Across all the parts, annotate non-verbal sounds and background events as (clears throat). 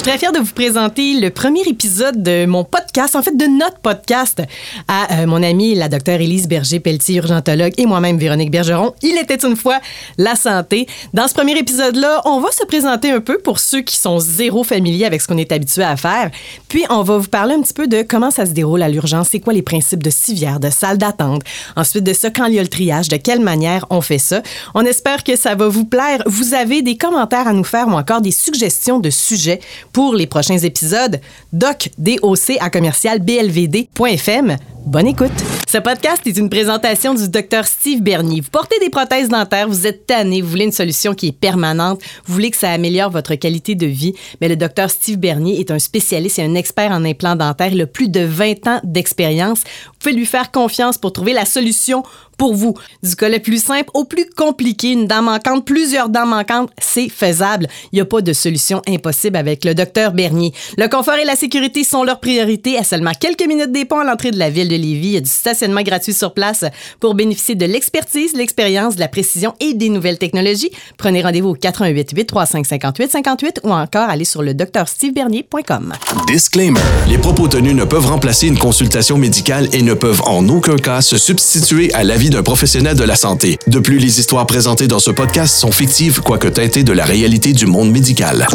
suis très fière de vous présenter le premier épisode de mon podcast, en fait de notre podcast, à euh, mon amie la docteure Élise Berger-Pelletier, urgentologue, et moi-même Véronique Bergeron. Il était une fois la santé. Dans ce premier épisode-là, on va se présenter un peu pour ceux qui sont zéro familiers avec ce qu'on est habitué à faire. Puis on va vous parler un petit peu de comment ça se déroule à l'urgence, c'est quoi les principes de civière, de salle d'attente. Ensuite de ça, quand il y a le triage, de quelle manière on fait ça. On espère que ça va vous plaire. Vous avez des commentaires à nous faire ou encore des suggestions de sujets pour les prochains épisodes, doc, DOC à commercial blvd.fm. Bonne écoute. Ce podcast est une présentation du docteur Steve Bernier. Vous portez des prothèses dentaires, vous êtes tanné, vous voulez une solution qui est permanente, vous voulez que ça améliore votre qualité de vie, mais le docteur Steve Bernier est un spécialiste et un expert en implants dentaires. Il a plus de 20 ans d'expérience. Vous pouvez lui faire confiance pour trouver la solution pour vous. Du cas le plus simple au plus compliqué, une dent manquante, plusieurs dents manquantes, c'est faisable. Il n'y a pas de solution impossible avec le docteur Bernier. Le confort et la sécurité sont leurs priorités. À seulement quelques minutes des ponts à l'entrée de la ville de Lévis, il y a du stationnement gratuit sur place pour bénéficier de l'expertise, l'expérience, de la précision et des nouvelles technologies. Prenez rendez-vous au 418 835 58 58 ou encore allez sur le drstevebernier.com. Disclaimer. Les propos tenus ne peuvent remplacer une consultation médicale et ne peuvent en aucun cas se substituer à l'avis d'un professionnel de la santé. De plus, les histoires présentées dans ce podcast sont fictives, quoique teintées de la réalité du monde médical.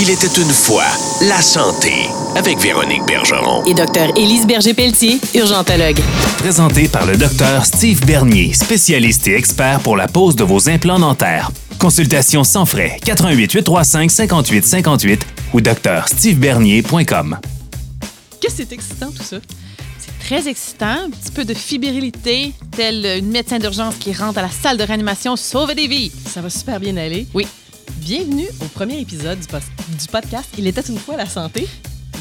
Il était une fois la santé avec Véronique Bergeron. Et docteur Élise Berger-Pelletier, urgentologue. Présenté par le docteur Steve Bernier, spécialiste et expert pour la pose de vos implants dentaires. Consultation sans frais 88 835 58 58 ou docteurstevebernier.com. Qu'est-ce que c'est excitant tout ça? très excitant, un petit peu de fébrilité, tel une médecin d'urgence qui rentre à la salle de réanimation sauver des vies. Ça va super bien aller. Oui. Bienvenue au premier épisode du, du podcast Il était une fois la santé.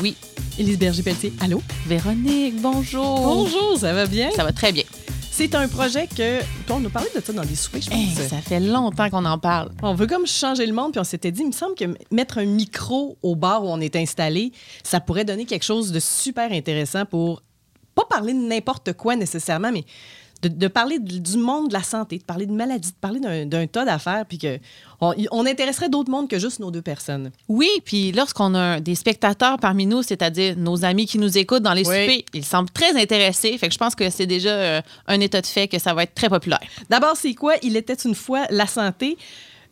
Oui. Élise Berger-Pelletier, allô? Véronique, bonjour. Bonjour, ça va bien? Ça va très bien. C'est un projet que. On nous parlait de ça dans des soupers, je pense. ça fait longtemps qu'on en parle. On veut comme changer le monde, puis on s'était dit, il me semble que mettre un micro au bar où on est installé, ça pourrait donner quelque chose de super intéressant pour pas parler de n'importe quoi nécessairement, mais de, parler du monde de la santé, de parler de maladie, de parler d'un tas d'affaires, puis qu'on on intéresserait d'autres mondes que juste nos deux personnes. Oui, puis lorsqu'on a des spectateurs parmi nous, c'est-à-dire nos amis qui nous écoutent dans les soupers, ils semblent très intéressés. Fait que je pense que c'est déjà euh, un état de fait que ça va être très populaire. D'abord, c'est quoi? Il était une fois la santé.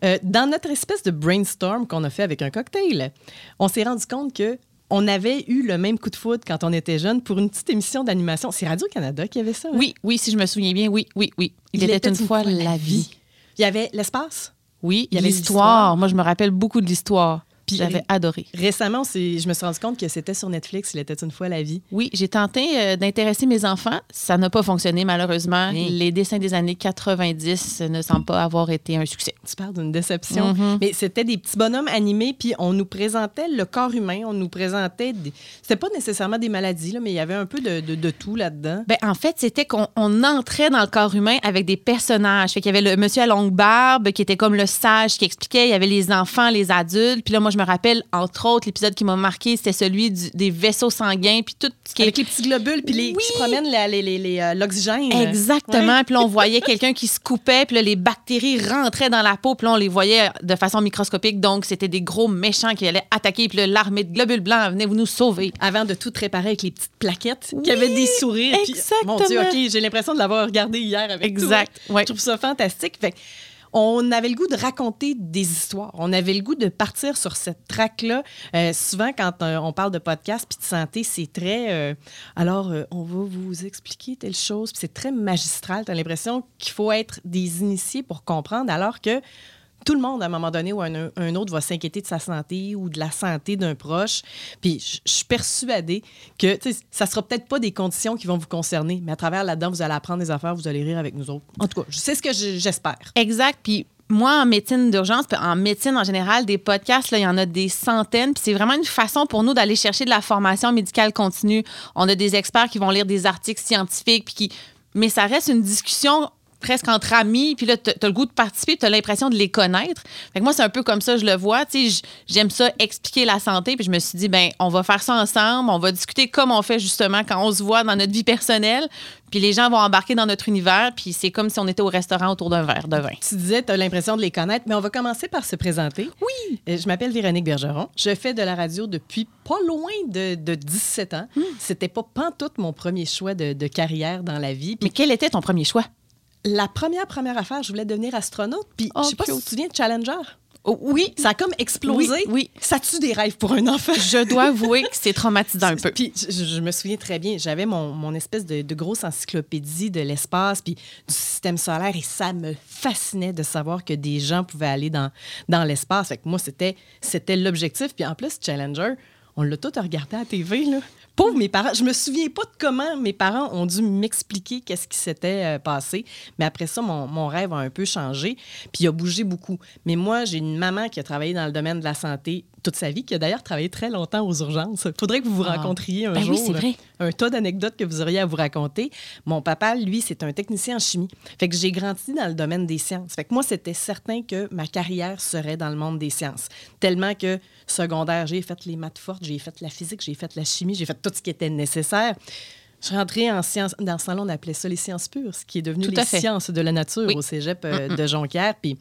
Euh, dans notre espèce de brainstorm qu'on a fait avec un cocktail, on s'est rendu compte que on avait eu le même coup de foudre quand on était jeune pour une petite émission d'animation. C'est Radio-Canada qui avait ça. Hein? Oui, oui, si je me souviens bien, oui, oui, oui. Il, était, une, fois, la vie. Il y avait l'espace. Oui, il y avait l'histoire. Moi, je me rappelle beaucoup de l'histoire. J'avais adoré. Récemment, je me suis rendu compte que c'était sur Netflix, Il était une fois la vie. Oui, j'ai tenté euh, d'intéresser mes enfants. Ça n'a pas fonctionné, malheureusement. Les dessins des années 90 ne semblent pas avoir été un succès. Tu parles d'une déception. Mm-hmm. Mais c'était des petits bonhommes animés, puis on nous présentait le corps humain, on nous présentait. Des... C'était pas nécessairement des maladies, là, mais il y avait un peu de, de, tout là-dedans. Ben, en fait, c'était qu'on entrait dans le corps humain avec des personnages. Fait qu'il y avait le monsieur à longue barbe qui était comme le sage qui expliquait. Il y avait les enfants, les adultes. Puis là, moi, je me rappelle, entre autres, l'épisode qui m'a marqué, c'était celui des vaisseaux sanguins, puis tout ce qui Avec les petits globules, puis les, qui se promènent euh, l'oxygène. Exactement. Puis là, on voyait quelqu'un qui se coupait, puis là, les bactéries rentraient dans la peau, puis là, on les voyait de façon microscopique. Donc, c'était des gros méchants qui allaient attaquer, puis l'armée de globules blancs venait vous nous sauver. Avant de tout réparer avec les petites plaquettes qui avaient des sourires. Exactement. mon Dieu, OK, j'ai l'impression de l'avoir regardé hier avec Exact. Toi. Je trouve ça fantastique. Fait on avait le goût de raconter des histoires. On avait le goût de partir sur cette traque-là. Euh, souvent, quand euh, on parle de podcast puis de santé, c'est très. Euh, alors, on va vous expliquer telle chose. c'est très magistral. Tu as l'impression qu'il faut être des initiés pour comprendre, alors que tout le monde, à un moment donné ou un, autre, va s'inquiéter de sa santé ou de la santé d'un proche. Puis je suis persuadée que ça sera peut-être pas des conditions qui vont vous concerner, mais à travers là-dedans, vous allez apprendre des affaires, vous allez rire avec nous autres. En tout cas, c'est ce que j'espère. Exact. Puis moi, en médecine d'urgence, en médecine en général, des podcasts, il y en a des centaines. Puis c'est vraiment une façon pour nous d'aller chercher de la formation médicale continue. On a des experts qui vont lire des articles scientifiques, puis qui... mais ça reste une discussion presque entre amis, puis là, tu as le goût de participer, tu as l'impression de les connaître. Fait que moi, c'est un peu comme ça, je le vois. Tu sais, j- j'aime ça expliquer la santé, puis je me suis dit, ben, on va faire ça ensemble, on va discuter comme on fait justement quand on se voit dans notre vie personnelle, puis les gens vont embarquer dans notre univers, puis c'est comme si on était au restaurant autour d'un verre de vin. Tu disais, tu as l'impression de les connaître, mais on va commencer par se présenter. Oui. Je m'appelle Véronique Bergeron. Je fais de la radio depuis pas loin de, de 17 ans. C'était pas pantoute mon premier choix de, de carrière dans la vie. Puis Mais quel était ton premier choix? La première, première affaire, je voulais devenir astronaute. Puis Oh, je sais pas si tu te souviens de Challenger. Oh, oui, Ça a comme explosé. Oui, oui. Ça tue des rêves pour un enfant. je dois avouer que c'est traumatisant un (laughs) peu. Puis je, je me souviens très bien, j'avais mon, mon espèce de, de grosse encyclopédie de l'espace puis du système solaire et ça me fascinait de savoir que des gens pouvaient aller dans, dans l'espace. Fait que moi, c'était, c'était l'objectif. Puis en plus, Challenger, on l'a tout regardé à la TV, là. Pauvre mes parents, je me souviens pas de comment mes parents ont dû m'expliquer qu'est-ce qui s'était euh, passé. Mais après ça, mon, mon rêve a un peu changé, puis il a bougé beaucoup. Mais moi, j'ai une maman qui a travaillé dans le domaine de la santé toute sa vie, qui a d'ailleurs travaillé très longtemps aux urgences. Faudrait que vous vous Ah. rencontriez un Ben jour. oui, c'est vrai. Un tas d'anecdotes que vous auriez à vous raconter. Mon papa, lui, c'est un technicien en chimie. Fait que j'ai grandi dans le domaine des sciences. Fait que moi, c'était certain que ma carrière serait dans le monde des sciences. Tellement que secondaire, j'ai fait les maths fortes, j'ai fait la physique, j'ai fait la chimie, j'ai fait tout ce qui était nécessaire. Je suis rentrée en sciences. Dans ce temps-là, on appelait ça les sciences pures, ce qui est devenu les fait. sciences de la nature Oui. au cégep euh, de Jonquière. Puis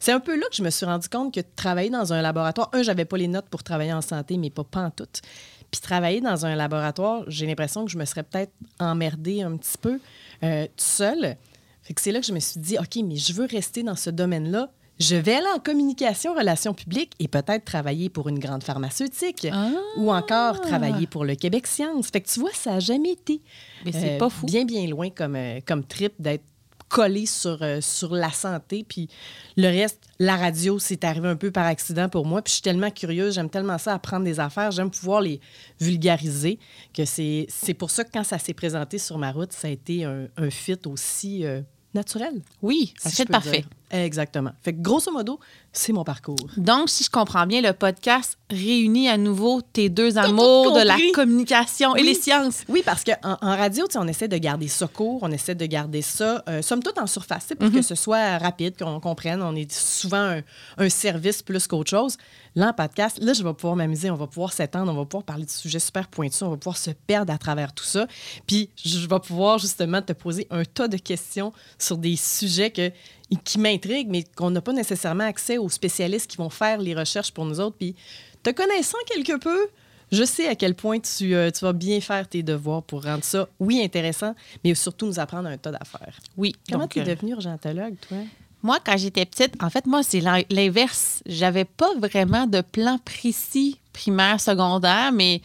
c'est un peu là que je me suis rendu compte que travailler dans un laboratoire, un, j'avais pas les notes pour travailler en santé, mais pas pantoute. Puis travailler dans un laboratoire, j'ai l'impression que je me serais peut-être emmerdée un petit peu euh, toute seule. Fait que c'est là que je me suis dit, OK, mais je veux rester dans ce domaine-là. Je vais aller en communication, relations publiques et peut-être travailler pour une grande pharmaceutique Ah! ou encore travailler pour le Québec Science. Fait que tu vois, ça n'a jamais été Mais c'est euh, pas fou. bien, bien loin comme, euh, comme trip d'être collé sur, euh, sur la santé. Puis le reste, la radio, c'est arrivé un peu par accident pour moi. Puis je suis tellement curieuse, j'aime tellement ça apprendre des affaires, j'aime pouvoir les vulgariser, que c'est pour ça que quand ça s'est présenté sur ma route, ça a été un, un fit aussi euh, naturel. Oui, ça si fait parfait. dire. Exactement. Fait que grosso modo, c'est mon parcours. Donc, si je comprends bien, le podcast réunit à nouveau tes deux amours de la communication et les sciences. Oui, parce qu'en en, en radio, on essaie de garder ça court, on essaie de garder ça, euh, somme toute, en surface, Mhm. pour que ce soit rapide, qu'on comprenne. On est souvent un, un service plus qu'autre chose. Là, en podcast, là, je vais pouvoir m'amuser, on va pouvoir s'étendre, on va pouvoir parler de sujets super pointus, on va pouvoir se perdre à travers tout ça. Puis, je vais pouvoir justement te poser un tas de questions sur des sujets que, qui m'intriguent, mais qu'on n'a pas nécessairement accès aux spécialistes qui vont faire les recherches pour nous autres. Puis, te connaissant quelque peu, je sais à quel point tu, euh, tu vas bien faire tes devoirs pour rendre ça, oui, intéressant, mais surtout nous apprendre un tas d'affaires. Oui. Comment tu es euh, devenue urgentologue, toi? Moi, quand j'étais petite, en fait, moi, c'est l'in- l'inverse. J'avais pas vraiment de plan précis primaire, secondaire, mais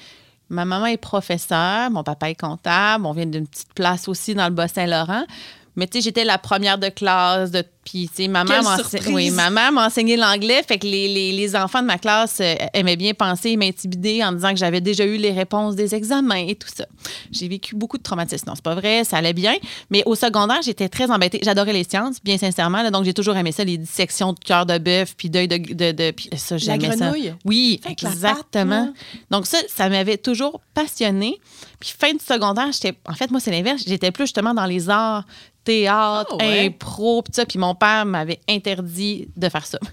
ma maman est professeure, mon papa est comptable, on vient d'une petite place aussi dans le Bas-Saint-Laurent. Mais tu sais, j'étais la première de classe. De, puis, tu sais, ma mère Quelle m'ense- surprise! oui, ma mère m'a enseigné l'anglais. Fait que les, les- les enfants de ma classe euh, aimaient bien penser et m'intimider en disant que j'avais déjà eu les réponses des examens et tout ça. J'ai vécu beaucoup de traumatismes. Non, c'est pas vrai, ça allait bien. Mais au secondaire, j'étais très embêtée. J'adorais les sciences, bien sincèrement. là. donc, j'ai toujours aimé ça, les dissections de cœur de bœuf, puis d'œil de, de, de- puis ça, j'aimais ça. grenouille? Oui, Avec exactement. donc, ça, ça m'avait toujours passionnée. Puis, fin du secondaire, j'étais. En fait, moi, c'est l'inverse. J'étais plus justement dans les arts, théâtre, Ah ouais? impro, puis ça. Puis, mon père m'avait interdit de faire ça. (laughs)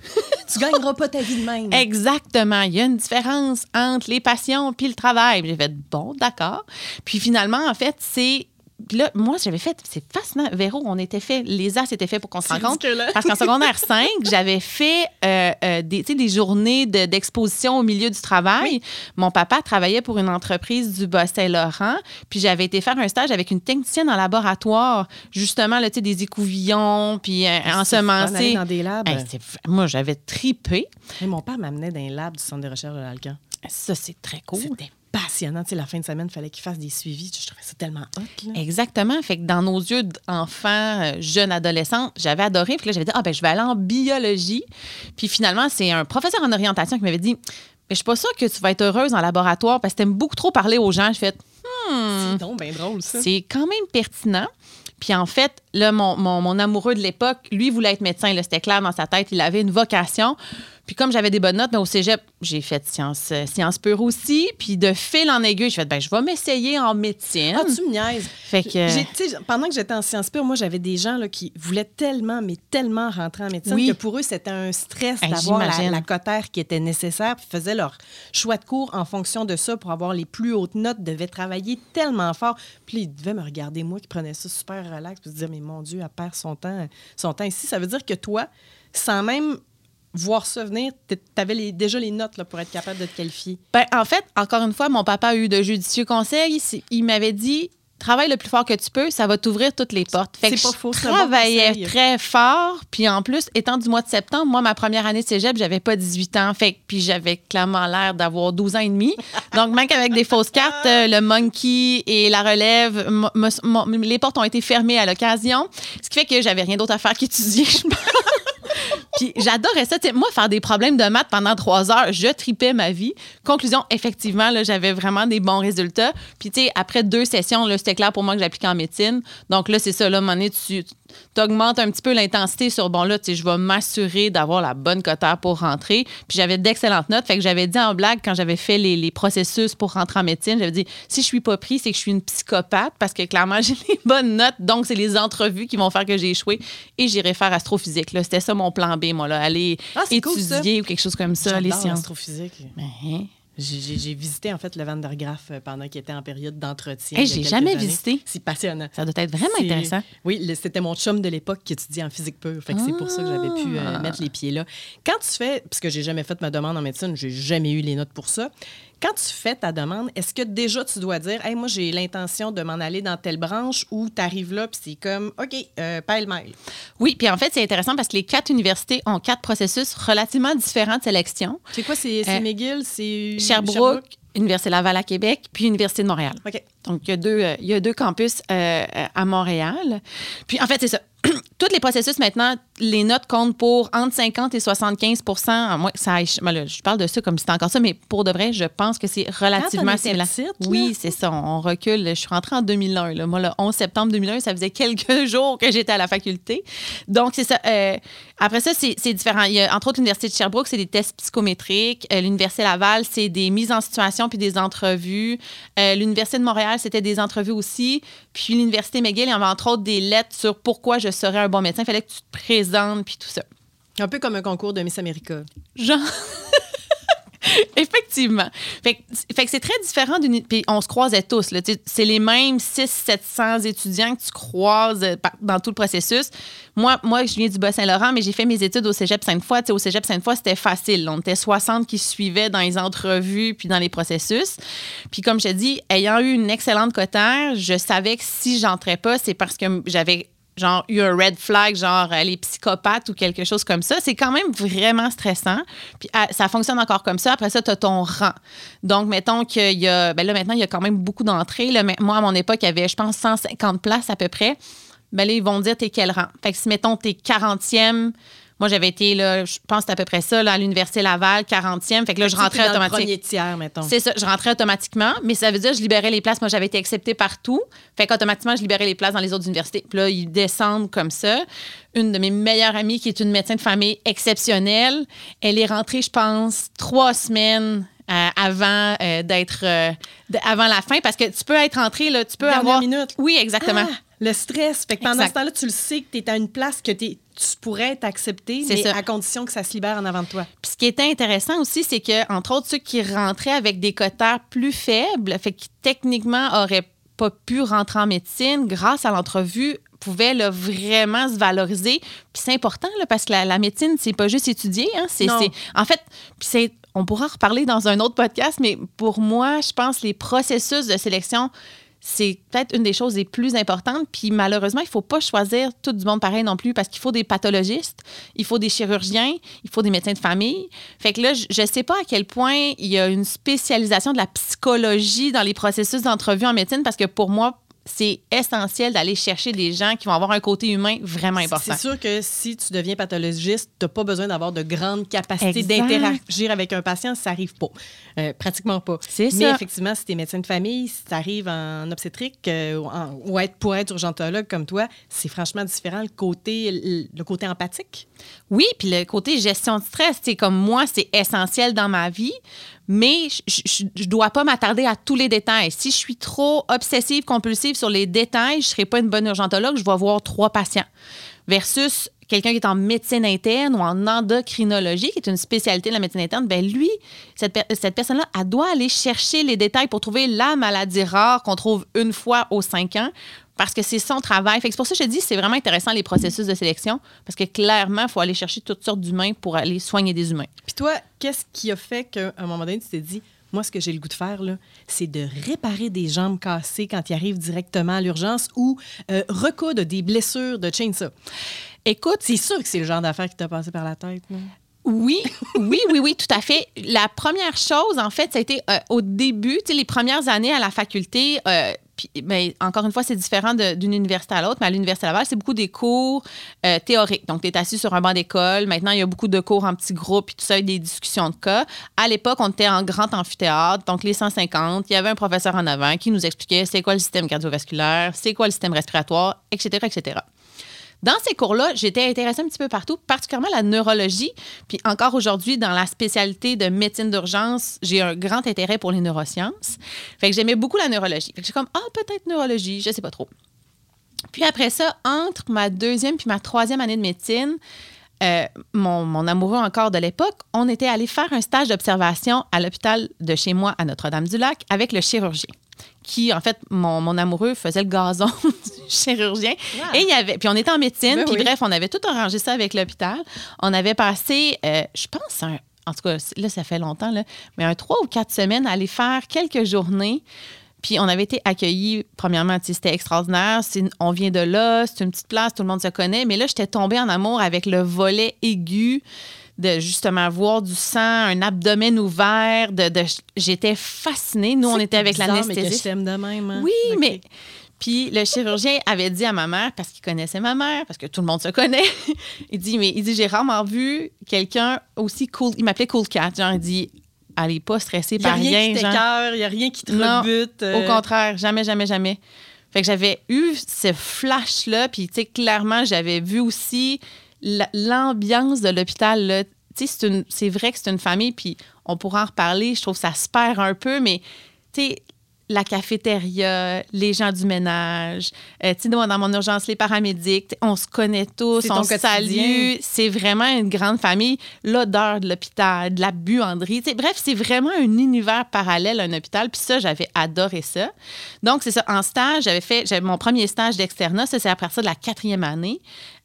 Tu gagneras pas ta vie de même. Exactement. Il y a une différence entre les passions puis le travail. J'ai fait bon, d'accord. Puis finalement, en fait, c'est. Puis là, moi, j'avais fait, c'est fascinant. Véro, on était fait, les as étaient faits pour qu'on se rencontre. Parce qu'en secondaire (laughs) 5, j'avais fait euh, euh, des, des journées de- d'exposition au milieu du travail. Mon papa travaillait pour une entreprise du Bas-Saint-Laurent. Puis j'avais été faire un stage avec une technicienne en laboratoire, justement, là, des écouvillons, puis euh, ensemencer. dans des labs? Hey, moi, j'avais tripé. Hey, mon père m'amenait dans un lab du centre de recherche de l'Alcan. Ça, c'est très cool. C'était passionnant. Tu sais, la fin de semaine, il fallait qu'il fasse des suivis. Je trouvais ça tellement hot. là. Exactement. Fait que dans nos yeux d'enfants, euh, jeunes, adolescents, j'avais adoré. Puis là, j'avais dit, ah ben, je vais aller en biologie. Puis finalement, c'est un professeur en orientation qui m'avait dit, mais je suis pas sûre que tu vas être heureuse en laboratoire parce que tu aimes beaucoup trop parler aux gens. Je fais, C'est donc bien drôle, ça. C'est quand même pertinent. Puis en fait, là, mon, mon- mon amoureux de l'époque, lui, voulait être médecin. là, C'était clair dans sa tête. Il avait une vocation. Puis comme j'avais des bonnes notes, ben, au cégep, j'ai fait sciences, euh, sciences pures aussi. Puis de fil en aiguille, je fait, ben, je vais m'essayer en médecine. Ah, tu me niaises. Fait que- J'ai- pendant que j'étais en sciences pures, moi, j'avais des gens là, qui voulaient tellement, mais tellement rentrer en médecine Oui. que pour eux, c'était un stress Hey, d'avoir la, cotère qui était nécessaire. Puis ils faisaient leur choix de cours en fonction de ça pour avoir les plus hautes notes, devaient travailler tellement fort. Puis ils devaient me regarder, moi, qui prenais ça super relax, puis se dire, mais mon Dieu, elle perd son temps, son temps ici. Ça veut dire que toi, sans même voir ça venir, tu avais déjà les notes là, pour être capable de te qualifier. Ben, en fait, encore une fois, mon papa a eu de judicieux conseils. Il m'avait dit travaille le plus fort que tu peux, ça va t'ouvrir toutes les portes. Fait C'est que pas je faux, bon travaillais très fort. Puis en plus, étant du mois de septembre, moi, ma première année de cégep, j'avais pas 18 ans. Fait que- puis j'avais clairement l'air d'avoir 12 ans et demi. (laughs) Donc, même qu'avec des fausses cartes, euh, le monkey et la relève, les portes ont été fermées à l'occasion. Ce qui fait que j'avais rien d'autre à faire (laughs) qu'étudier, je pense. Puis j'adorais ça. Moi, faire des problèmes de maths pendant trois heures, je tripais ma vie. Conclusion, effectivement, j'avais vraiment des bons résultats. Puis, tu après deux sessions, c'était clair pour moi que j'appliquais en médecine. Donc là, c'est ça, là, à un augmentes un petit peu l'intensité sur, bon, là, tu sais, je vais m'assurer d'avoir la bonne cotère pour rentrer. Puis j'avais d'excellentes notes. Fait que j'avais dit en blague, quand j'avais fait les, les processus pour rentrer en médecine, j'avais dit, si je suis pas pris, c'est que je suis une psychopathe parce que clairement, (laughs) j'ai les bonnes notes. Donc, c'est les entrevues qui vont faire que j'ai échoué. Et j'irai faire astrophysique. là. C'était ça mon plan B, moi, là. Aller Ah, cool, étudier ou quelque chose comme ça, les sciences. Ben, J'ai- visité en fait le Van der Graaf euh, pendant qu'il était en période d'entretien. Hey, j'ai jamais années. visité. C'est passionnant. Ça doit être vraiment intéressant. Oui, c'était mon chum de l'époque qui étudiait en physique pure. Fait que c'est pour ça que j'avais pu euh, Ah. mettre les pieds là. Quand tu fais, parce que j'ai jamais fait ma demande en médecine, j'ai jamais eu les notes pour ça. Quand tu fais ta demande, est-ce que déjà tu dois dire, hey, moi j'ai l'intention de m'en aller dans telle branche ou tu arrives là puis c'est comme, OK, euh, pêle-mêle? Oui, puis en fait, c'est intéressant parce que les quatre universités ont quatre processus relativement différents de sélection. C'est quoi, c'est Euh, McGill, c'est Sherbrooke, Université Laval à Québec, puis Université de Montréal. OK. Donc, il y a deux, euh, il y a deux campus euh, à Montréal. Puis, en fait, c'est ça. (clears throat) Tous les processus, maintenant, les notes comptent pour entre 50 et 75 à moins que ça ben Je parle de ça comme si c'était encore ça, mais pour de vrai, je pense que c'est relativement similaire. Oui, c'est ça. On recule. Je suis rentrée en 2001. là. Moi, le 11 septembre 2001, ça faisait quelques (laughs) jours que j'étais à la faculté. Donc, c'est ça. Euh, après ça, c'est différent. Il y a, entre autres, l'Université de Sherbrooke, c'est des tests psychométriques. Euh, L'Université Laval, c'est des mises en situation puis des entrevues. Euh, L'Université de Montréal, c'était des entrevues aussi. Puis l'Université McGill, il y avait entre autres des lettres sur pourquoi je serais un bon médecin. Il fallait que tu te présentes puis tout ça. Un peu comme un concours de Miss America. Genre. (laughs) (laughs) Effectivement. Fait, que- c'est très différent d'une. Puis on se croisait tous. C'est les mêmes 600-700 étudiants que tu croises euh, dans tout le processus. Moi, moi je viens du Bas-Saint-Laurent, mais j'ai fait mes études au cégep Sainte-Foy. Tu sais, Au cégep Sainte-Foy, c'était facile. On était 60 qui suivaient dans les entrevues puis dans les processus. Puis comme je te dis, ayant eu une excellente cotère, je savais que si j'entrais pas, c'est parce que j'avais genre eu un red flag, genre euh, les psychopathes ou quelque chose comme ça, c'est quand même vraiment stressant. Puis ah, ça fonctionne encore comme ça. Après ça, tu as ton rang. Donc, mettons qu'il y a. Ben là, maintenant, il y a quand même beaucoup d'entrées. Moi, à mon époque, il y avait, je pense, 150 places à peu près. Ben là, ils vont dire t'es quel rang? Fait que si, mettons, t'es 40e. Moi, j'avais été, là, je pense à peu près ça, là, à l'Université Laval, 40e. Fait que là, je Tu rentrais automatiquement. premier tiers, mettons. C'est ça, je rentrais automatiquement, mais ça veut dire que je libérais les places. Moi, j'avais été acceptée partout. Fait qu'automatiquement, je libérais les places dans les autres universités. Puis là, ils descendent comme ça. Une de mes meilleures amies, qui est une médecin de famille exceptionnelle, elle est rentrée, je pense, trois semaines euh, avant euh, d'être euh, avant la fin parce que tu peux être rentré là, tu peux Dernière avoir minute. Oui, exactement. Ah, le stress. Fait que pendant Exact. ce temps-là, tu le sais que tu es à une place que t'es- tu pourrais être accepté, mais ça. à condition que ça se libère en avant de toi. Puis ce qui était intéressant aussi, c'est que, entre autres, ceux qui rentraient avec des cotères plus faibles, fait qui techniquement auraient pas pu rentrer en médecine, grâce à l'entrevue, pouvaient là, vraiment se valoriser. Puis c'est important, là, parce que la, la médecine, c'est pas juste étudier. Hein, c'est, en fait, puis c'est, on pourra en reparler dans un autre podcast, mais pour moi, je pense les processus de sélection, c'est peut-être une des choses les plus importantes. Puis malheureusement, il faut pas choisir tout du monde pareil non plus parce qu'il faut des pathologistes, il faut des chirurgiens, il faut des médecins de famille. Fait que là, je- je sais pas à quel point il y a une spécialisation de la psychologie dans les processus d'entrevue en médecine parce que pour moi, c'est essentiel d'aller chercher des gens qui vont avoir un côté humain vraiment important. C'est sûr que si tu deviens pathologiste, tu n'as pas besoin d'avoir de grandes capacités d'interagir avec un patient, ça n'arrive pas. Euh, pratiquement pas. C'est Mais ça. effectivement, si tu es médecin de famille, si tu arrives en obstétrique euh, en- ou être, pour être urgentologue comme toi, c'est franchement différent le côté, le côté empathique. Oui, puis le côté gestion de stress, c'est comme moi, c'est essentiel dans ma vie, mais je- je dois pas m'attarder à tous les détails. Si je suis trop obsessive, compulsive sur les détails, je serai pas une bonne urgentologue, je vais voir trois patients. Versus quelqu'un qui est en médecine interne ou en endocrinologie, qui est une spécialité de la médecine interne, ben lui, cette, per- cette personne-là, elle doit aller chercher les détails pour trouver la maladie rare qu'on trouve une fois aux cinq ans parce que c'est son travail. C'est pour ça que je te dis, c'est vraiment intéressant les processus de sélection parce que clairement, il faut aller chercher toutes sortes d'humains pour aller soigner des humains. Puis toi, qu'est-ce qui a fait qu'à un moment donné, tu t'es dit, moi, ce que j'ai le goût de faire, c'est de réparer des jambes cassées quand ils arrivent directement à l'urgence ou euh, recoudre des blessures de chainsaw. Écoute, C'est sûr que c'est le genre d'affaire qui t'a passé par la tête. Oui, oui, oui, oui, tout à fait. La première chose, en fait, ça a été euh, au début, les premières années à la faculté. euh, puis, ben, encore une fois, c'est différent d'une université à l'autre, mais à l'Université Laval, c'est beaucoup des cours euh, théoriques. Donc, tu es assis sur un banc d'école. Maintenant, il y a beaucoup de cours en petits groupes, puis tout ça, des discussions de cas. À l'époque, on était en grand amphithéâtre, donc les 150. Il y avait un professeur en avant qui nous expliquait c'est quoi le système cardiovasculaire, c'est quoi le système respiratoire, etc., etc. Dans ces cours-là, j'étais intéressée un petit peu partout, particulièrement la neurologie. Puis encore aujourd'hui, dans la spécialité de médecine d'urgence, j'ai un grand intérêt pour les neurosciences. Fait que j'aimais beaucoup la neurologie. Fait que j'ai comme, ah, peut-être neurologie, je sais pas trop. Puis après ça, entre ma deuxième puis ma troisième année de médecine, euh, mon amoureux encore de l'époque, on était allé faire un stage d'observation à l'hôpital de chez moi à Notre-Dame-du-Lac avec le chirurgien. Qui, en fait, mon, mon amoureux faisait le gazon (laughs) du chirurgien. Ah. Et il y avait. Puis on était en médecine, Ben puis oui. bref, on avait tout arrangé ça avec l'hôpital. On avait passé, euh, je pense, un- en tout cas, là, ça fait longtemps, là, mais un trois ou quatre semaines à aller faire quelques journées. Puis on avait été accueillis, premièrement, c'était extraordinaire. On vient de là, c'est une petite place, tout le monde se connaît. Mais là, j'étais tombée en amour avec le volet aigu de justement voir du sang, un abdomen ouvert. De, de- j'étais fascinée. Nous, on était avec l'anesthésiste. hein? Oui, mais. Puis le chirurgien avait dit à ma mère, parce qu'il connaissait ma mère, parce que tout le monde se connaît, (laughs) il dit, mais il dit, j'ai rarement vu quelqu'un aussi cool. Il m'appelait Cool Cat. Genre, il dit, elle est pas stressée Il n'y a par rien rien. qui t'écœure, il n'y a rien qui te Non, rebute. euh, Au contraire, jamais, jamais, jamais. Fait que j'avais eu ce flash-là, puis tu sais, clairement, j'avais vu aussi l'ambiance de l'hôpital. c'est vrai que c'est une famille, puis on pourra en reparler. Je trouve que ça se perd un peu, mais la cafétéria, les gens du ménage, euh, tu sais, dans mon urgence, les paramédics, on se connaît tous, on se salue. C'est vraiment une grande famille. L'odeur de l'hôpital, de la buanderie. bref, c'est vraiment un univers parallèle à un hôpital. Puis ça, j'avais adoré ça. Donc, c'est ça. En stage, j'avais fait j'avais mon premier stage d'externat. Ça, c'est à partir de la quatrième année.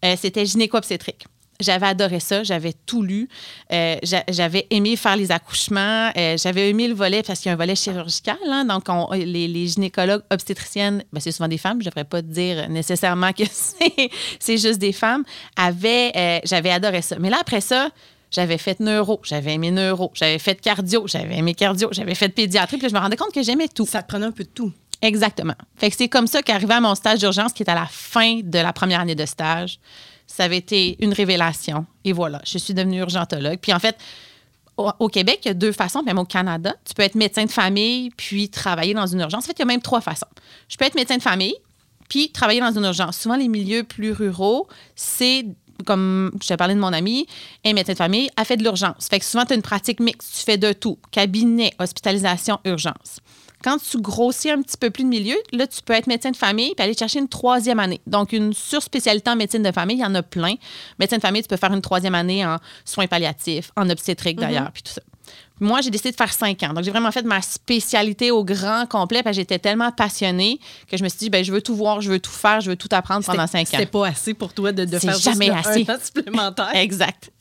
Euh, C'était gynéco-obstétrique. J'avais adoré ça, j'avais tout lu. Euh, j'a- j'avais aimé faire les accouchements. Euh, j'avais aimé le volet parce qu'il y a un volet chirurgical. hein. donc, on- les, les gynécologues obstétriciennes, ben, c'est souvent des femmes, je ne devrais pas dire nécessairement que (laughs) c'est juste des femmes, avaient, euh, j'avais adoré ça. Mais là, après ça, j'avais fait neuro, j'avais aimé neuro, j'avais fait cardio, j'avais aimé cardio, j'avais fait pédiatrie. Puis je me rendais compte que j'aimais tout. Ça te prenait un peu de tout. Exactement. Fait que c'est comme ça qu'arrivé à mon stage d'urgence, qui est à la fin de la première année de stage, ça avait été une révélation. Et voilà, je suis devenue urgentologue. Puis en fait, au, Québec, il y a deux façons, même au Canada. Tu peux être médecin de famille puis travailler dans une urgence. En fait, il y a même trois façons. Je peux être médecin de famille puis travailler dans une urgence. Souvent, les milieux plus ruraux, c'est comme je te parlais de mon ami, un médecin de famille, a fait de l'urgence. Fait que souvent, tu as une pratique mixte. Tu fais de tout. Cabinet, hospitalisation, urgence. Quand tu grossis un petit peu plus de milieu, là, tu peux être médecin de famille puis aller chercher une troisième année. Donc, une surspécialité en médecine de famille, il y en a plein. Médecin de famille, tu peux faire une troisième année en soins palliatifs, en obstétrique d'ailleurs, puis tout ça. Moi, j'ai décidé de faire cinq ans. Donc, j'ai vraiment fait ma spécialité au grand complet parce que j'étais tellement passionnée que je me suis dit, ben, je veux tout voir, je veux tout faire, je veux tout apprendre pendant cinq ans. C'était pas assez pour toi de, de C'est faire juste jamais le- assez. un an supplémentaire. (laughs) Exact.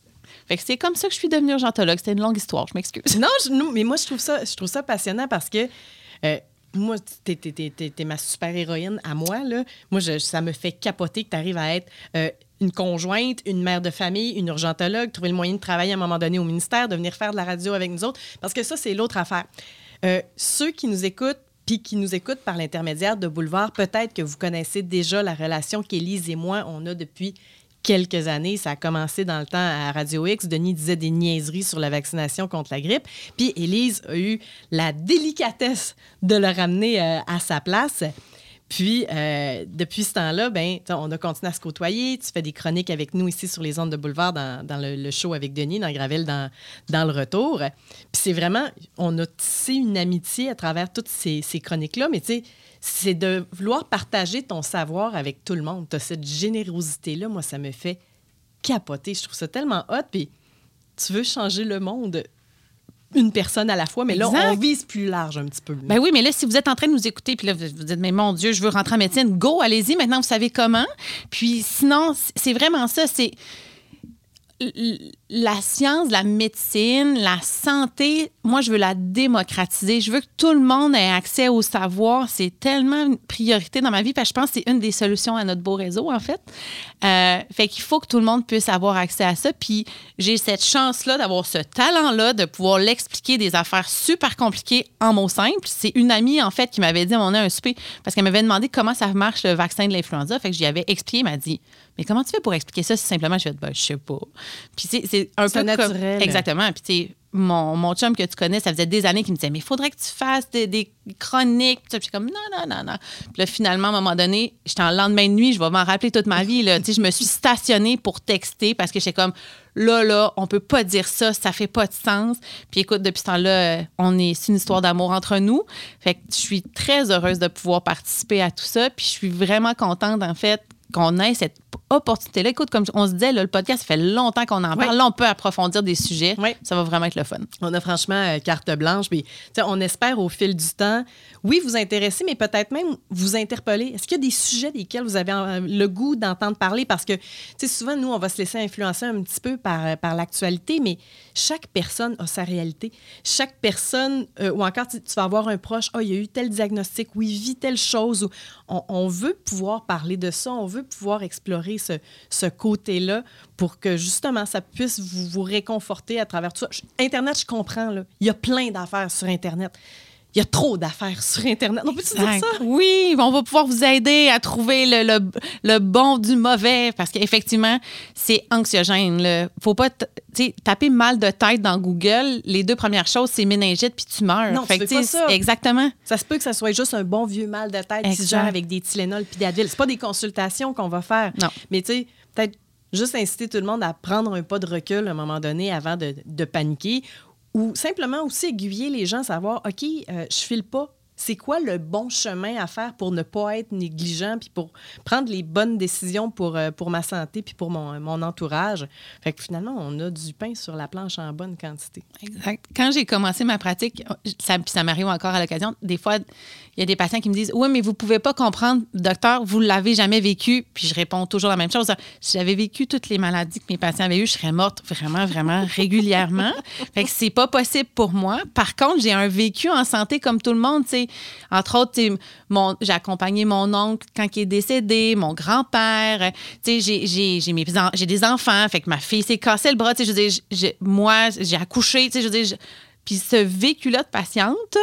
Fait que c'est comme ça que je suis devenue urgentologue. C'était une longue histoire, je m'excuse. Non, je- non, mais moi, je trouve ça, je trouve ça passionnant parce que euh, moi, t'es, ma super-héroïne à moi. Moi, ça me fait capoter que tu arrives à être euh, une conjointe, une mère de famille, une urgentologue, trouver le moyen de travailler à un moment donné au ministère, de venir faire de la radio avec nous autres. Parce que ça, c'est l'autre affaire. Euh, ceux qui nous écoutent, puis qui nous écoutent par l'intermédiaire de Boulevard, peut-être que vous connaissez déjà la relation qu'Élise et moi, on a depuis quelques années. Ça a commencé dans le temps à Radio X. Denis disait des niaiseries sur la vaccination contre la grippe. Puis Élise a eu la délicatesse de le ramener euh, à sa place. Puis, euh, depuis ce temps-là, ben, on a continué à se côtoyer. Tu fais des chroniques avec nous ici sur les ondes de boulevard dans, le, show avec Denis, dans Gravel, dans, dans le retour. Puis c'est vraiment, on a tissé une amitié à travers toutes ces, ces chroniques-là. Mais tu sais, c'est de vouloir partager ton savoir avec tout le monde. Tu as cette générosité-là, moi, ça me fait capoter. Je trouve ça tellement hot. Puis tu veux changer le monde une personne à la fois, mais là, on vise plus large un petit peu. Ben oui, mais là, si vous êtes en train de nous écouter, puis là, vous vous dites, mais mon Dieu, je veux rentrer en médecine, go, allez-y, maintenant, vous savez comment. Puis sinon, c'est vraiment ça, c'est la science, la médecine, la santé, moi, je veux la démocratiser. Je veux que tout le monde ait accès au savoir. C'est tellement une priorité dans ma vie, parce que je pense que c'est une des solutions à notre beau réseau, en fait. Euh, fait qu'il faut que tout le monde puisse avoir accès à ça. Puis j'ai cette chance-là d'avoir ce talent-là de pouvoir l'expliquer des affaires super compliquées en mots simples. C'est une amie, en fait, qui m'avait dit, on a un souper, parce qu'elle m'avait demandé comment ça marche le vaccin de l'influenza. Fait que j'y avais expliqué, elle m'a dit, mais comment tu fais pour expliquer ça si simplement je fais, ben, je sais pas. Puis c'est- c'est un peu comme- naturel. Exactement. Puis tu sais, mon, mon chum que tu connais, ça faisait des années qu'il me disait, mais il faudrait que tu fasses des, des chroniques. Puis je suis comme, non, non, non, non. Puis là, finalement, à un moment donné, j'étais en lendemain de nuit, je vais m'en rappeler toute ma vie. Là. Tu sais, je me suis stationnée pour texter parce que j'étais comme, là, là, on peut pas dire ça, ça fait pas de sens. Puis écoute, depuis ce temps-là, euh, on est, c'est une histoire d'amour entre nous. Fait que je suis très heureuse de pouvoir participer à tout ça. Puis je suis vraiment contente, en fait, qu'on ait cette opportunité-là. Écoute, comme on se disait, là, le podcast, ça fait longtemps qu'on en parle. Oui. Là, on peut approfondir des sujets. Oui. Ça va vraiment être le fun. On a franchement euh, carte blanche. Puis, on espère au fil du temps, oui, vous intéresser, mais peut-être même vous interpeller. Est-ce qu'il y a des sujets desquels vous avez euh, le goût d'entendre parler? Parce que, souvent, nous, on va se laisser influencer un petit peu par, euh, par l'actualité, mais chaque personne a sa réalité. Chaque personne, euh, ou encore, tu, tu vas avoir un proche, ah, il y a eu tel diagnostic, ou il vit telle chose. Ou on, on veut pouvoir parler de ça, on veut pouvoir explorer ce, côté-là pour que justement ça puisse vous, réconforter à travers tout ça. Internet, je comprends, là. il y a plein d'affaires sur Internet. Il y a trop d'affaires sur Internet. On peut-tu dire Exact. ça? Oui, on va pouvoir vous aider à trouver le, le- le bon du mauvais parce qu'effectivement, c'est anxiogène. Il faut pas taper mal de tête dans Google. Les deux premières choses, c'est méningite puis tu meurs. Non, tu que, pas ça. Exactement. Ça se peut que ça soit juste un bon vieux mal de tête qui gère avec des Tylenol puis d'Advil. C'est pas des consultations qu'on va faire. Non. Mais tu sais, peut-être juste inciter tout le monde à prendre un pas de recul à un moment donné avant de, de paniquer ou simplement aussi aiguiller les gens savoir, OK, euh, je file pas. C'est quoi le bon chemin à faire pour ne pas être négligent puis pour prendre les bonnes décisions pour, euh, pour ma santé puis pour mon, mon entourage? Fait que finalement, on a du pain sur la planche en bonne quantité. Exact. Quand j'ai commencé ma pratique, ça, ça m'arrive encore à l'occasion, des fois, il y a des patients qui me disent Oui, mais vous pouvez pas comprendre, docteur, vous l'avez jamais vécu. Puis je réponds toujours la même chose. Si j'avais vécu toutes les maladies que mes patients avaient eues, je serais morte vraiment, vraiment (laughs) régulièrement. fait que c'est pas possible pour moi. Par contre, j'ai un vécu en santé comme tout le monde. tu sais. Entre autres, mon- j'ai accompagné mon oncle quand il est décédé, mon grand-père. J'ai- j'ai j'ai mes en- j'ai des enfants. Fait que ma fille s'est cassé le bras. Je veux dire, moi, j'ai accouché. Tu sais, je veux dire, je- puis ce vécu-là de patiente,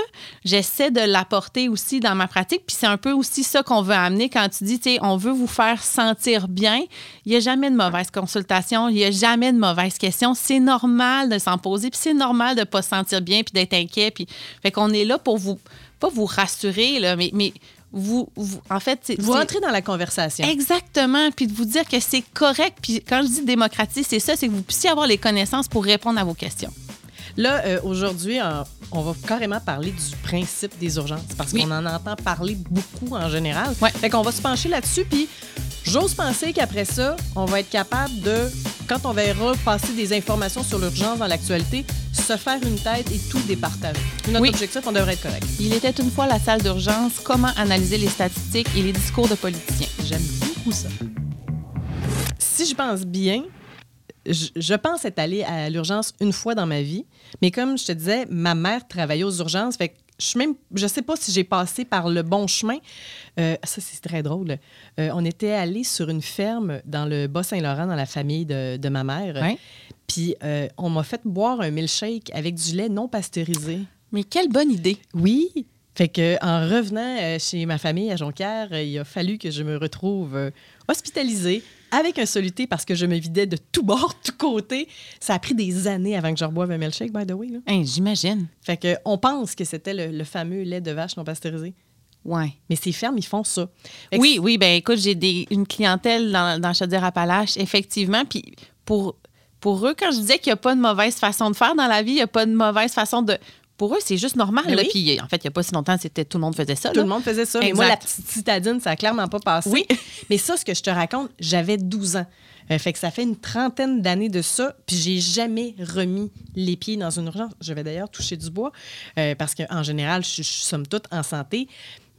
j'essaie de l'apporter aussi dans ma pratique. Puis c'est un peu aussi ça qu'on veut amener quand tu dis, tu sais, on veut vous faire sentir bien. Il n'y a jamais de mauvaise consultation, il n'y a jamais de mauvaise question. C'est normal de s'en poser, puis c'est normal de ne pas se sentir bien, puis d'être inquiet. Puis fait qu'on est là pour vous, pas vous rassurer, là, mais, mais vous, vous- en fait, Vous entrez dans la conversation. Exactement, puis de vous dire que c'est correct. Puis quand je dis démocratie, c'est ça, c'est que vous puissiez avoir les connaissances pour répondre à vos questions. Là, euh, aujourd'hui, euh, on va carrément parler du principe des urgences parce Oui. qu'on en entend parler beaucoup en général. Ouais. Fait qu'on va se pencher là-dessus, puis j'ose penser qu'après ça, on va être capable de, quand on verra passer des informations sur l'urgence dans l'actualité, se faire une tête et tout départager. Notre Oui. objectif, on devrait être correct. Il était une fois la salle d'urgence, comment analyser les statistiques et les discours de politiciens? J'aime beaucoup ça. Si je pense bien, je, je pense être allée à l'urgence une fois dans ma vie, mais comme je te disais, ma mère travaillait aux urgences, fait que je même, je sais pas si j'ai passé par le bon chemin. Euh, ça, c'est très drôle. Euh, on était allé sur une ferme dans le Bas-Saint-Laurent, dans la famille de, de ma mère. Puis euh, on m'a fait boire un milkshake avec du lait non pasteurisé. Mais quelle bonne idée. Oui. Fait que en revenant chez ma famille à Jonquière, il a fallu que je me retrouve hospitalisée avec un soluté parce que je me vidais de tout bord, de (laughs) tout côté. Ça a pris des années avant que je reboive un milkshake, by the way. Hein, J'imagine. Fait que on pense que c'était le, le fameux lait de vache non pasteurisé. Ouais. Mais ces fermes, ils font ça. Oui, oui, ben écoute, j'ai des- une clientèle dans, dans Chaudière-Appalaches, effectivement. Puis pour, pour eux, quand je disais qu'il n'y a pas de mauvaise façon de faire dans la vie, il n'y a pas de mauvaise façon de. Pour eux, c'est juste normal. Ben là. oui. Puis en fait, il n'y a pas si longtemps, c'était tout le monde faisait ça. Tout là. le monde faisait ça. Mais moi, la petite citadine, ça a clairement pas passé. Oui. (laughs) Mais ça, ce que je te raconte, j'avais 12 ans. Euh, fait que ça fait une trentaine d'années de ça, puis j'ai jamais remis les pieds dans une urgence. Je vais d'ailleurs toucher du bois, euh, parce qu'en général, je suis je suis somme toute en santé.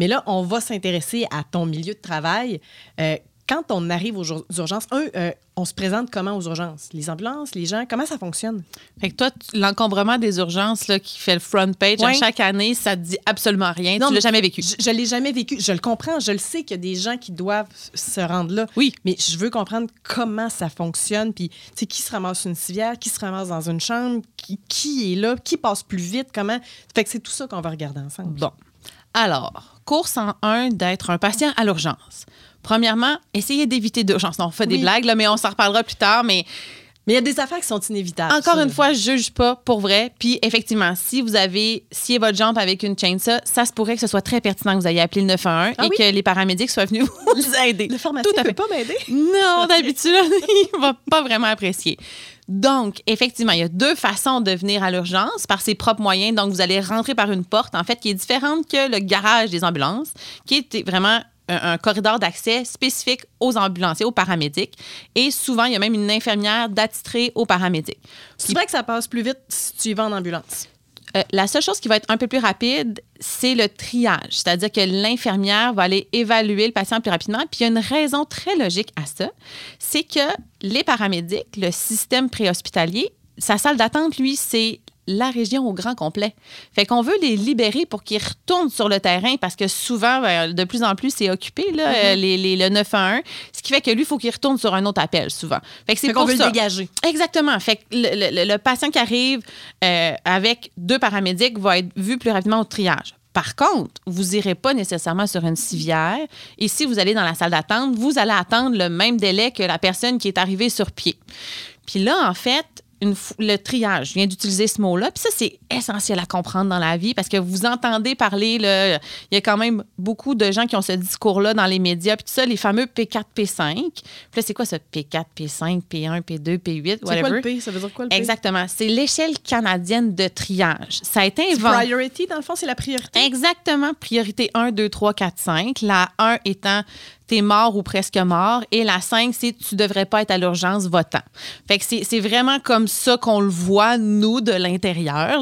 Mais là, on va s'intéresser à ton milieu de travail. Euh, quand on arrive aux ur- urgences, un, euh, on se présente comment aux urgences? Les ambulances, les gens, comment ça fonctionne? Fait que toi, l'encombrement des urgences là, qui fait le front page à chaque année, ça te dit absolument rien. Non, tu l'as mais jamais vécu. Je, je l'ai jamais vécu. Je le comprends. Je le sais qu'il y a des gens qui doivent se rendre là. Oui. Mais je veux comprendre comment ça fonctionne. Puis, tu sais, qui se ramasse une civière, qui se ramasse dans une chambre, qui, qui est là, qui passe plus vite, comment? Fait que c'est tout ça qu'on va regarder ensemble. Bon. Alors, course en un d'être un patient à l'urgence. Premièrement, essayez d'éviter d'urgence. On fait des blagues, là, mais on s'en reparlera plus tard. Mais Mais il y a des affaires qui sont inévitables. Encore ça. une fois, je juge pas pour vrai. Puis effectivement, si vous avez scié votre jambe avec une chainsaw, ça se pourrait que ce soit très pertinent que vous ayez appelé le 911 Ah et oui? que les paramédics soient venus (laughs) vous aider. Le pharmacien ne peut pas m'aider? Non, (laughs) d'habitude, (laughs) il va pas vraiment apprécier. Donc, effectivement, il y a deux façons de venir à l'urgence par ses propres moyens. Donc, vous allez rentrer par une porte, en fait, qui est différente que le garage des ambulances, qui est vraiment un, un corridor d'accès spécifique aux ambulanciers, aux paramédics. Et souvent, il y a même une infirmière d'attitré aux paramédics. C'est vrai que ça passe plus vite si tu y vas en ambulance. Euh, la seule chose qui va être un peu plus rapide, c'est le triage. C'est-à-dire que l'infirmière va aller évaluer le patient plus rapidement. Puis il y a une raison très logique à ça. C'est que les paramédics, le système préhospitalier, sa salle d'attente, lui, c'est la région au grand complet. Fait qu'on veut les libérer pour qu'ils retournent sur le terrain parce que souvent, ben, de plus en plus, c'est occupé, là, euh, les, les- le 911. Ce qui fait que lui, il faut qu'il retourne sur un autre appel souvent. Fait que c'est pour veut ça. le dégager. Exactement. Fait que le, le- le patient qui arrive euh, avec deux paramédics va être vu plus rapidement au triage. Par contre, vous irez pas nécessairement sur une civière. Et si vous allez dans la salle d'attente, vous allez attendre le même délai que la personne qui est arrivée sur pied. Puis là, en fait, une le triage, je viens d'utiliser ce mot-là. Puis ça, c'est essentiel à comprendre dans la vie parce que vous entendez parler, là, il y a quand même beaucoup de gens qui ont ce discours-là dans les médias. Puis tout ça, les fameux P4, P5. Puis là, c'est quoi ce P4, P5, P1, P2, P8, C'est whatever? quoi le P? Ça veut dire quoi le P? Exactement. C'est l'échelle canadienne de triage. Ça a été C'est inventé. Priority, dans le fond, c'est la priorité? Exactement. Priorité 1, 2, 3, 4, 5. La 1 étant t'es mort ou presque mort. Et la 5, c'est tu devrais pas être à l'urgence votant. Fait que c'est vraiment comme ça qu'on le voit, nous, de l'intérieur.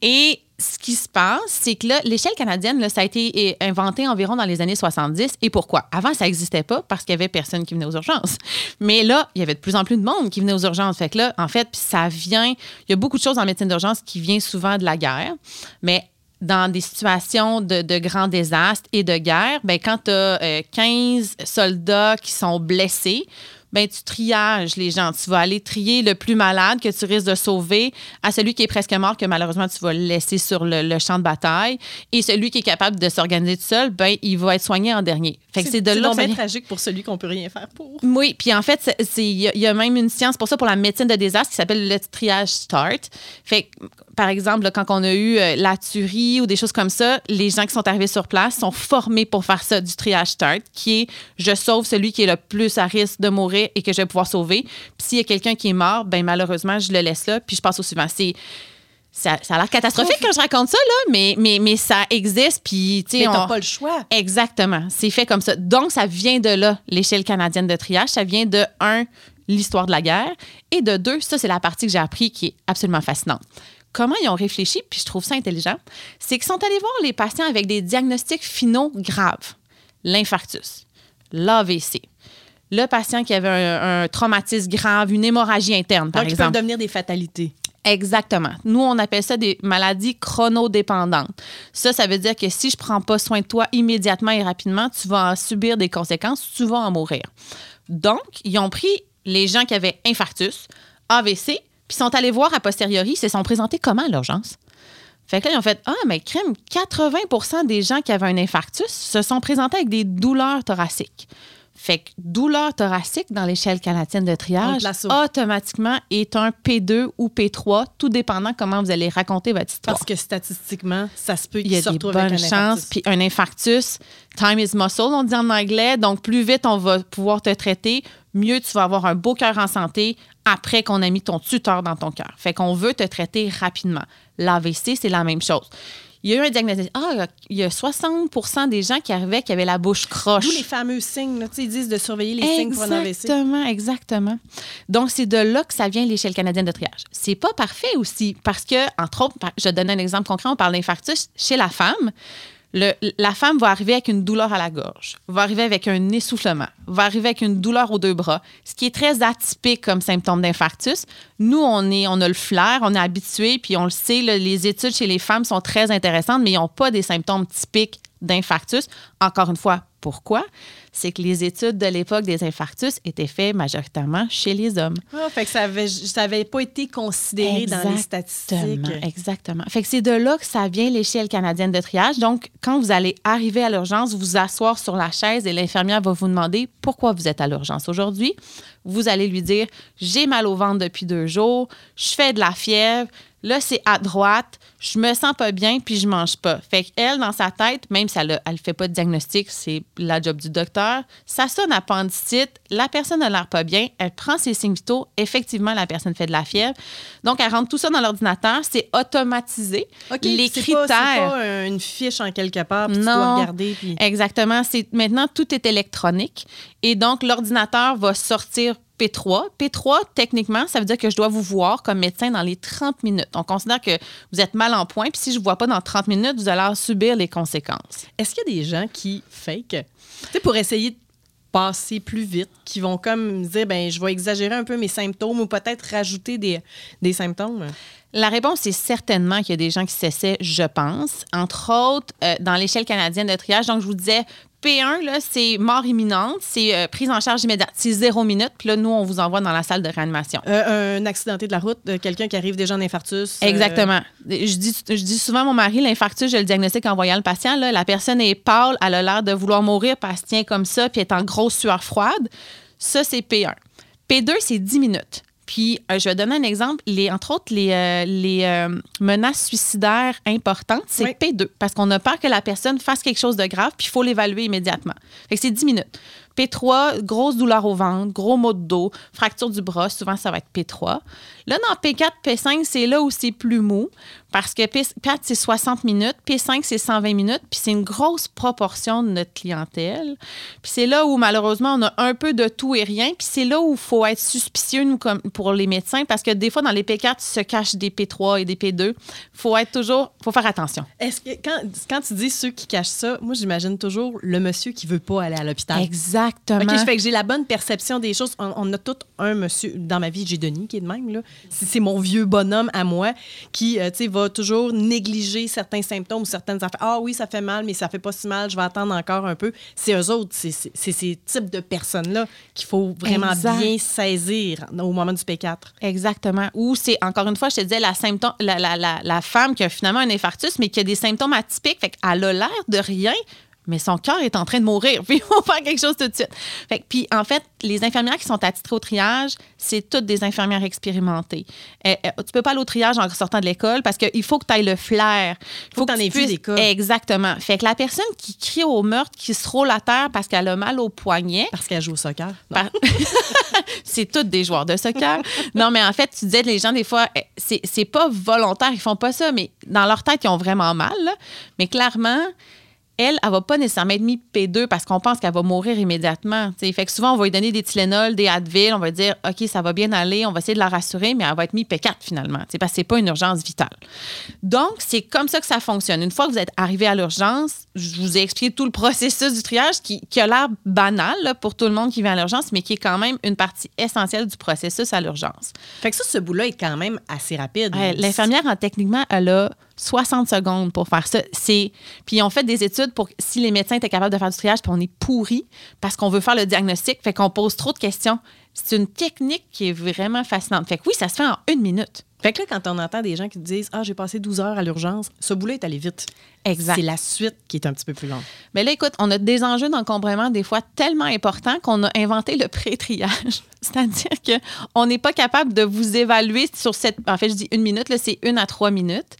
Et ce qui se passe, c'est que l'échelle canadienne, là, ça a été eh, inventé environ dans les années 70. Et pourquoi? Avant, ça n'existait pas parce qu'il y avait personne qui venait aux urgences. Mais là, il y avait de plus en plus de monde qui venait aux urgences. Fait que là, en fait, ça vient. Il y a beaucoup de choses en médecine d'urgence qui vient souvent de la guerre. Mais dans des situations de, de grands désastres et de guerre, ben, quand tu as 15 soldats qui sont blessés, ben, tu triages les gens. Tu vas aller trier le plus malade que tu risques de sauver à celui qui est presque mort, que malheureusement tu vas laisser sur le, le champ de bataille. Et celui qui est capable de s'organiser tout seul, ben, il va être soigné en dernier. Fait que c'est de là que ça vient. tragique pour celui qu'on peut rien faire pour. Oui, puis en fait, il y, y a même une science pour ça, pour la médecine de désastre, qui s'appelle le triage START. Fait que, par exemple, là, quand on a eu euh, la tuerie ou des choses comme ça, les gens qui sont arrivés sur place sont formés pour faire ça, du triage START, qui est je sauve celui qui est le plus à risque de mourir et que je vais pouvoir sauver. Puis s'il y a quelqu'un qui est mort, ben malheureusement, je le laisse là, puis je passe au suivant. C'est. Ça, ça a l'air catastrophique quand je raconte ça, là, mais, mais, mais ça existe, puis, tu sais, Mais t'as on- pas le choix. Exactement. C'est fait comme ça. Donc, ça vient de là, l'échelle canadienne de triage. Ça vient de, un, l'histoire de la guerre, et de deux, ça, c'est la partie que j'ai appris qui est absolument fascinante. Comment ils ont réfléchi, puis je trouve ça intelligent, c'est qu'ils sont allés voir les patients avec des diagnostics finaux graves. L'infarctus, l'AVC, le patient qui avait un, un traumatisme grave, une hémorragie interne, par Donc, ils peuvent exemple. devenir des fatalités. Exactement. Nous, on appelle ça des maladies chronodépendantes. Ça, ça veut dire que si je prends pas soin de toi immédiatement et rapidement, tu vas en subir des conséquences, tu vas en mourir. Donc, ils ont pris les gens qui avaient infarctus, AVC, puis sont allés voir a posteriori, ils se sont présentés comment à l'urgence? Fait que là, ils ont fait Ah, mais crème, 80% des gens qui avaient un infarctus se sont présentés avec des douleurs thoraciques. Fait que douleur thoracique dans l'échelle canadienne de triage, automatiquement est un P2 ou P3, tout dépendant comment vous allez raconter votre histoire. Parce que statistiquement, ça se peut Il y qu'il a se des bonnes chances. Puis un infarctus, time is muscle, on dit en anglais. Donc, plus vite on va pouvoir te traiter, mieux tu vas avoir un beau cœur en santé après qu'on a mis ton tuteur dans ton cœur. Fait qu'on veut te traiter rapidement. L'AVC, c'est la même chose. Il y a eu un diagnostic. Ah, il y a 60 des gens qui arrivaient qui avaient la bouche croche. D'où les fameux signes. là. Ils disent de surveiller les signes pour un AVC. Exactement, exactement. Donc, c'est de là que ça vient l'échelle canadienne de triage. C'est pas parfait aussi parce que, entre autres, je donne un exemple concret, on parle d'infarctus chez la femme. La femme va arriver avec une douleur à la gorge, va arriver avec un essoufflement, va arriver avec une douleur aux deux bras, ce qui est très atypique comme symptôme d'infarctus. Nous, on, est, on a le flair, on est habitué, puis on le sait, les études chez les femmes sont très intéressantes, mais ils n'ont pas des symptômes typiques d'infarctus. Encore une fois, pourquoi? C'est que les études de l'époque des infarctus étaient faites majoritairement chez les hommes. Ah, fait que ça avait, ça avait pas été considéré dans les statistiques. Exactement, Exactement. Fait que c'est de là que ça vient l'échelle canadienne de triage. Donc, quand vous allez arriver à l'urgence, vous asseoir sur la chaise et l'infirmière va vous demander pourquoi vous êtes à l'urgence aujourd'hui. Vous allez lui dire j'ai mal au ventre depuis deux jours, je fais de la fièvre, là c'est à droite, je me sens pas bien puis je mange pas. Fait qu'elle dans sa tête, même si elle ne fait pas de diagnostic, c'est la job du docteur, ça sonne appendicite, la personne n'a l'air pas bien, elle prend ses signes vitaux, effectivement la personne fait de la fièvre. Donc elle rentre tout ça dans l'ordinateur, c'est automatisé. OK, les critères Pas, c'est pas une fiche en quelque part, puis tu dois non, regarder. Puis... exactement. C'est maintenant tout est électronique et donc l'ordinateur va sortir P3. P3, techniquement, ça veut dire que je dois vous voir comme médecin dans les 30 minutes. On considère que vous êtes mal en point, puis si je ne vois pas dans 30 minutes, vous allez subir les conséquences. Est-ce qu'il y a des gens qui fake, tu sais, pour essayer de passer plus vite, qui vont comme dire, ben je vais exagérer un peu mes symptômes ou peut-être rajouter des, des symptômes? La réponse est certainement qu'il y a des gens qui s'essaient, je pense. Entre autres, euh, dans l'échelle canadienne de triage, donc je vous disais, P1, là, c'est mort imminente, c'est euh, prise en charge immédiate, c'est zéro minute. Puis là, nous, on vous envoie dans la salle de réanimation. Euh, un accidenté de la route, euh, quelqu'un qui arrive déjà en infarctus. Exactement. Je, dis, je dis souvent à mon mari, l'infarctus, je le diagnostique en voyant le patient. Là, la personne est pâle, elle a l'air de vouloir mourir, puis elle se tient comme ça, puis elle est en grosse sueur froide. Ça, c'est P1. P2, c'est 10 minutes. Puis, euh, je vais donner un exemple. Les, entre autres, les, euh, les euh, menaces suicidaires importantes, c'est Oui. P2. Parce qu'on a peur que la personne fasse quelque chose de grave, puis il faut l'évaluer immédiatement. Fait que c'est 10 minutes. P3, grosse douleur au ventre, gros maux de dos, fracture du bras, souvent ça va être P3. Là, dans P4, P5, c'est là où c'est plus mou, parce que P4, c'est 60 minutes, P5, c'est 120 minutes, puis c'est une grosse proportion de notre clientèle. Puis c'est là où, malheureusement, on a un peu de tout et rien, puis c'est là où il faut être suspicieux, nous, comme pour les médecins, parce que des fois, dans les P4, se cachent des P3 et des P2. faut être toujours, faut faire attention. Est-ce que quand, quand tu dis ceux qui cachent ça, moi j'imagine toujours le monsieur qui veut pas aller à l'hôpital. Exactement. OK, je fais que j'ai la bonne perception des choses. On, on a tout un monsieur dans ma vie, j'ai Denis qui est de même là. C'est c'est mon vieux bonhomme à moi qui euh, tu sais va toujours négliger certains symptômes ou certaines affaires. Ah oui, ça fait mal, mais ça fait pas si mal, je vais attendre encore un peu. C'est eux autres, c'est ces types de personnes là qu'il faut vraiment Exact. bien saisir au moment du P4. Exactement. Ou c'est, encore une fois, je te disais, la, symptôme, la, la, la, la femme qui a finalement un infarctus, mais qui a des symptômes atypiques. Fait qu'elle a l'air de rien, mais son cœur est en train de mourir. (laughs) Puis il faut faire quelque chose tout de suite. Fait que, puis en fait, les infirmières qui sont attitrées au triage, c'est toutes des infirmières expérimentées. Euh, euh, tu peux pas aller au triage en sortant de l'école parce qu'il faut que tu ailles le flair. Il Faut que tu aies. Exactement. Fait que la personne qui crie au meurtre, qui se roule à terre parce qu'elle a mal au poignet, Parce qu'elle joue au soccer? Par- (laughs) c'est tous des joueurs de soccer. non, mais en fait, tu disais, les gens, des fois, eh, c'est c'est pas volontaire, ils font pas ça, mais dans leur tête, ils ont vraiment mal. là. Mais clairement, elle, elle va pas nécessairement être mise P2 parce qu'on pense qu'elle va mourir immédiatement. t'sais. Fait que souvent, on va lui donner des Tylenol, des Advil, on va dire, OK, ça va bien aller, on va essayer de la rassurer, mais elle va être mise P4 finalement, parce que c'est pas une urgence vitale. Donc, c'est comme ça que ça fonctionne. Une fois que vous êtes arrivé à l'urgence, je vous ai expliqué tout le processus du triage qui, qui a l'air banal là, pour tout le monde qui vient à l'urgence, mais qui est quand même une partie essentielle du processus à l'urgence. Fait que ça, ce bout-là est quand même assez rapide. Ouais, L'infirmière, en techniquement, elle a 60 secondes pour faire ça. C'est Puis ont fait des études pour si les médecins étaient capables de faire du triage, puis on est pourri parce qu'on veut faire le diagnostic, fait qu'on pose trop de questions. C'est une technique qui est vraiment fascinante. Fait que oui, ça se fait en une minute. Fait que là, quand on entend des gens qui disent Ah, j'ai passé 12 heures à l'urgence, ce boulot est allé vite. Exact. C'est la suite qui est un petit peu plus longue. Mais là, écoute, on a des enjeux d'encombrement des fois tellement importants qu'on a inventé le pré-triage. (laughs) C'est-à-dire qu'on n'est pas capable de vous évaluer sur cette. En fait, je dis une minute, là, c'est une à trois minutes.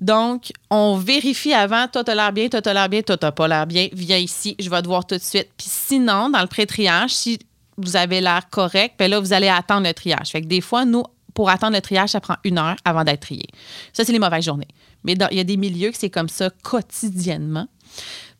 Donc, on vérifie avant, toi, t'as l'air bien, toi, t'as l'air bien, toi, t'as pas l'air bien, viens ici, je vais te voir tout de suite. Puis sinon, dans le pré-triage, si vous avez l'air correct, ben là, vous allez attendre le triage. Fait que des fois, nous, pour attendre le triage, ça prend une heure avant d'être trié. Ça, c'est les mauvaises journées. Mais il y a des milieux que c'est comme ça quotidiennement.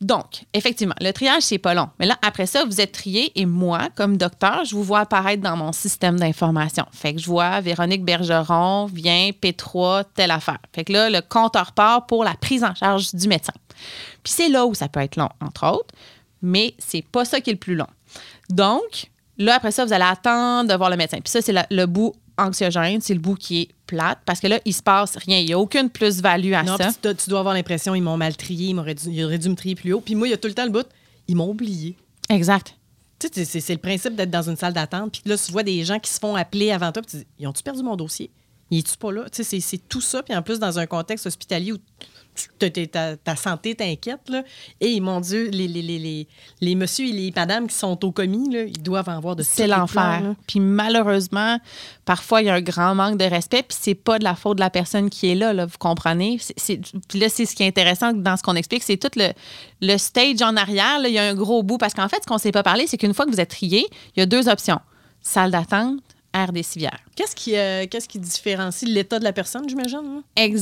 Donc, effectivement, le triage, c'est pas long. Mais là, après ça, vous êtes trié et moi, comme docteur, je vous vois apparaître dans mon système d'information. Fait que je vois Véronique Bergeron, vient P3, telle affaire. Fait que là, le compteur part pour la prise en charge du médecin. Puis c'est là où ça peut être long, entre autres, mais c'est pas ça qui est le plus long. Donc, là, après ça, vous allez attendre de voir le médecin. Puis ça, c'est le bout anxiogène, c'est le bout qui est plate parce que là, il se passe rien. Il n'y a aucune plus-value à Non, ça. tu, dois- tu dois avoir l'impression ils m'ont mal trié, ils, dû, ils auraient dû me trier plus haut. Puis moi, il y a tout le temps le bout, ils m'ont oublié. Exact. Tu sais, c'est, le principe d'être dans une salle d'attente. Puis là, tu vois des gens qui se font appeler avant toi. Puis tu dis, ils ont-tu perdu mon dossier? Il est-tu pas là? Tu sais, c'est, tout ça. Puis en plus, dans un contexte hospitalier où ta, ta santé t'inquiète, là. Et mon Dieu, les, les, les, les, les messieurs et les madames qui sont au commis, là, ils doivent en voir de C'est l'enfer. Puis malheureusement, parfois, il y a un grand manque de respect, puis c'est pas de la faute de la personne qui est là, là vous comprenez? C'est- là, c'est ce qui est intéressant dans ce qu'on explique, c'est tout le, le stage en arrière, là, il y a un gros bout. Parce qu'en fait, ce qu'on s'est pas parlé, c'est qu'une fois que vous êtes trié, il y a deux options. Salle d'attente, des civières. Qu'est-ce qui, euh, qu'est-ce qui différencie l'état de la personne, j'imagine? là?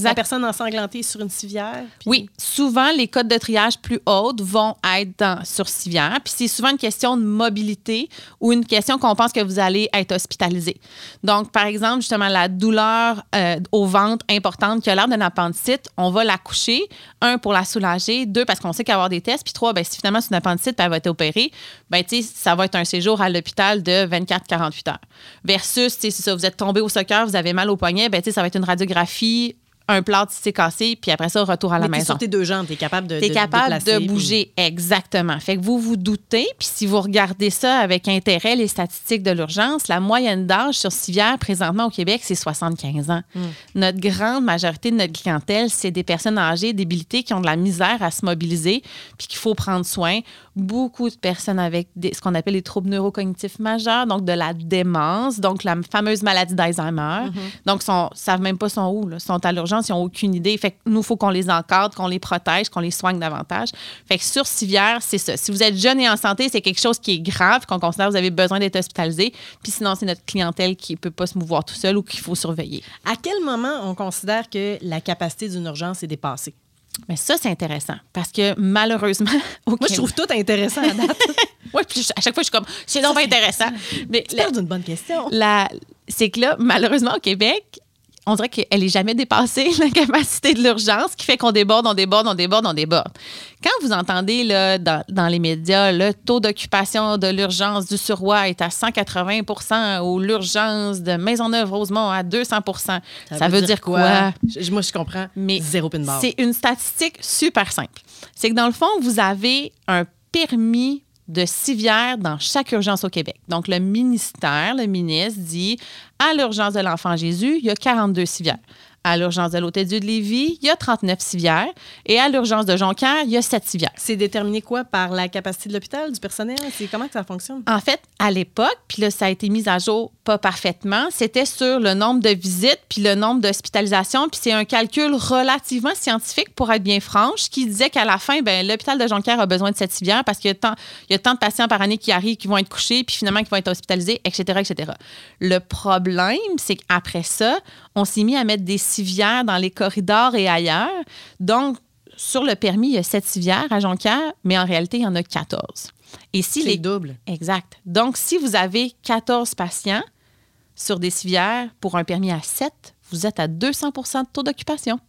La personne ensanglantée sur une civière? puis- Oui, souvent, les codes de triage plus hautes vont être dans, sur civière. Puis c'est souvent une question de mobilité ou une question qu'on pense que vous allez être hospitalisé. Donc, par exemple, justement, la douleur euh, au ventre importante qui a l'air d'un appendicite, on va la coucher. Un, pour la soulager. Deux, parce qu'on sait qu'il va y avoir des tests. Puis trois, ben, si finalement c'est une appendicite puis elle va être opérée, ben, tu sais, ça va être un séjour à l'hôpital de 24-48 heures. Versus, c'est ça, vous êtes tombé au soccer, vous avez mal au poignet, ben, ça va être une radiographie, un plâtre si c'est cassé, puis après ça, retour à la Mais maison. sur tes deux jambes, t'es capable de T'es capable de puis- bouger, exactement. Fait que vous vous doutez, puis si vous regardez ça avec intérêt, les statistiques de l'urgence, la moyenne d'âge sur civière présentement au Québec, c'est 75 ans. Hmm. Notre grande majorité de notre clientèle, c'est des personnes âgées, débilitées, qui ont de la misère à se mobiliser, puis qu'il faut prendre soin. Beaucoup de personnes avec des- ce qu'on appelle les troubles neurocognitifs majeurs, donc de la démence, donc la fameuse maladie d'Alzheimer. Donc, ils ne savent même pas sont où. Là. Ils sont à l'urgence, ils n'ont aucune idée. Fait que nous, il faut qu'on les encadre, qu'on les protège, qu'on les soigne davantage. Fait que sur civière, c'est ça. Si vous êtes jeune et en santé, c'est quelque chose qui est grave, qu'on considère que vous avez besoin d'être hospitalisé. Puis sinon, c'est notre clientèle qui ne peut pas se mouvoir tout seul ou qu'il faut surveiller. À quel moment on considère que la capacité d'une urgence est dépassée? Mais ça, c'est intéressant parce que malheureusement, (laughs) au Moi, je trouve tout intéressent à date. (laughs) Ouais, puis à chaque fois, je suis comme, c'est donc intéressant. (laughs) Mais parles d'une bonne question. la- c'est que là, malheureusement, au Québec, on dirait qu'elle n'est jamais dépassée, (laughs) la capacité de l'urgence, qui fait qu'on déborde, on déborde, on déborde, on déborde. Quand vous entendez là, dans, dans les médias, le taux d'occupation de l'urgence du Surroi est à 180 ou l'urgence de Maisonneuve-Rosemont à 200 ça, veut, dire quoi? Je- moi, je comprends. Mais Zéro pin. C'est une statistique super simple. C'est que dans le fond, vous avez un permis de civière dans chaque urgence au Québec. Donc, le ministère, le ministre dit à l'urgence de l'enfant Jésus, il y a 42 civières. À l'urgence de l'Hôtel-Dieu de Lévis, il y a 39 civières. Et à l'urgence de Jonquière, il y a 7 civières. C'est déterminé quoi? Par la capacité de l'hôpital, du personnel? C'est comment que ça fonctionne? En fait, à l'époque, puis là, ça a été mis à jour pas parfaitement, c'était sur le nombre de visites puis le nombre d'hospitalisations. Puis c'est un calcul relativement scientifique, pour être bien franche, qui disait qu'à la fin, ben, l'hôpital de Jonquière a besoin de cette civière parce qu'il y a tant, il y a tant de patients par année qui arrivent, qui vont être couchés, puis finalement qui vont être hospitalisés, etc., etc. Le problème, c'est qu'après ça, on s'est mis à mettre des civières dans les corridors et ailleurs. Donc, sur le permis, il y a sept civières à Jonquière, mais en réalité, il y en a 14. Et si C'est les double. Exact. Donc, si vous avez 14 patients sur des civières pour un permis à 7, vous êtes à 200% de taux d'occupation.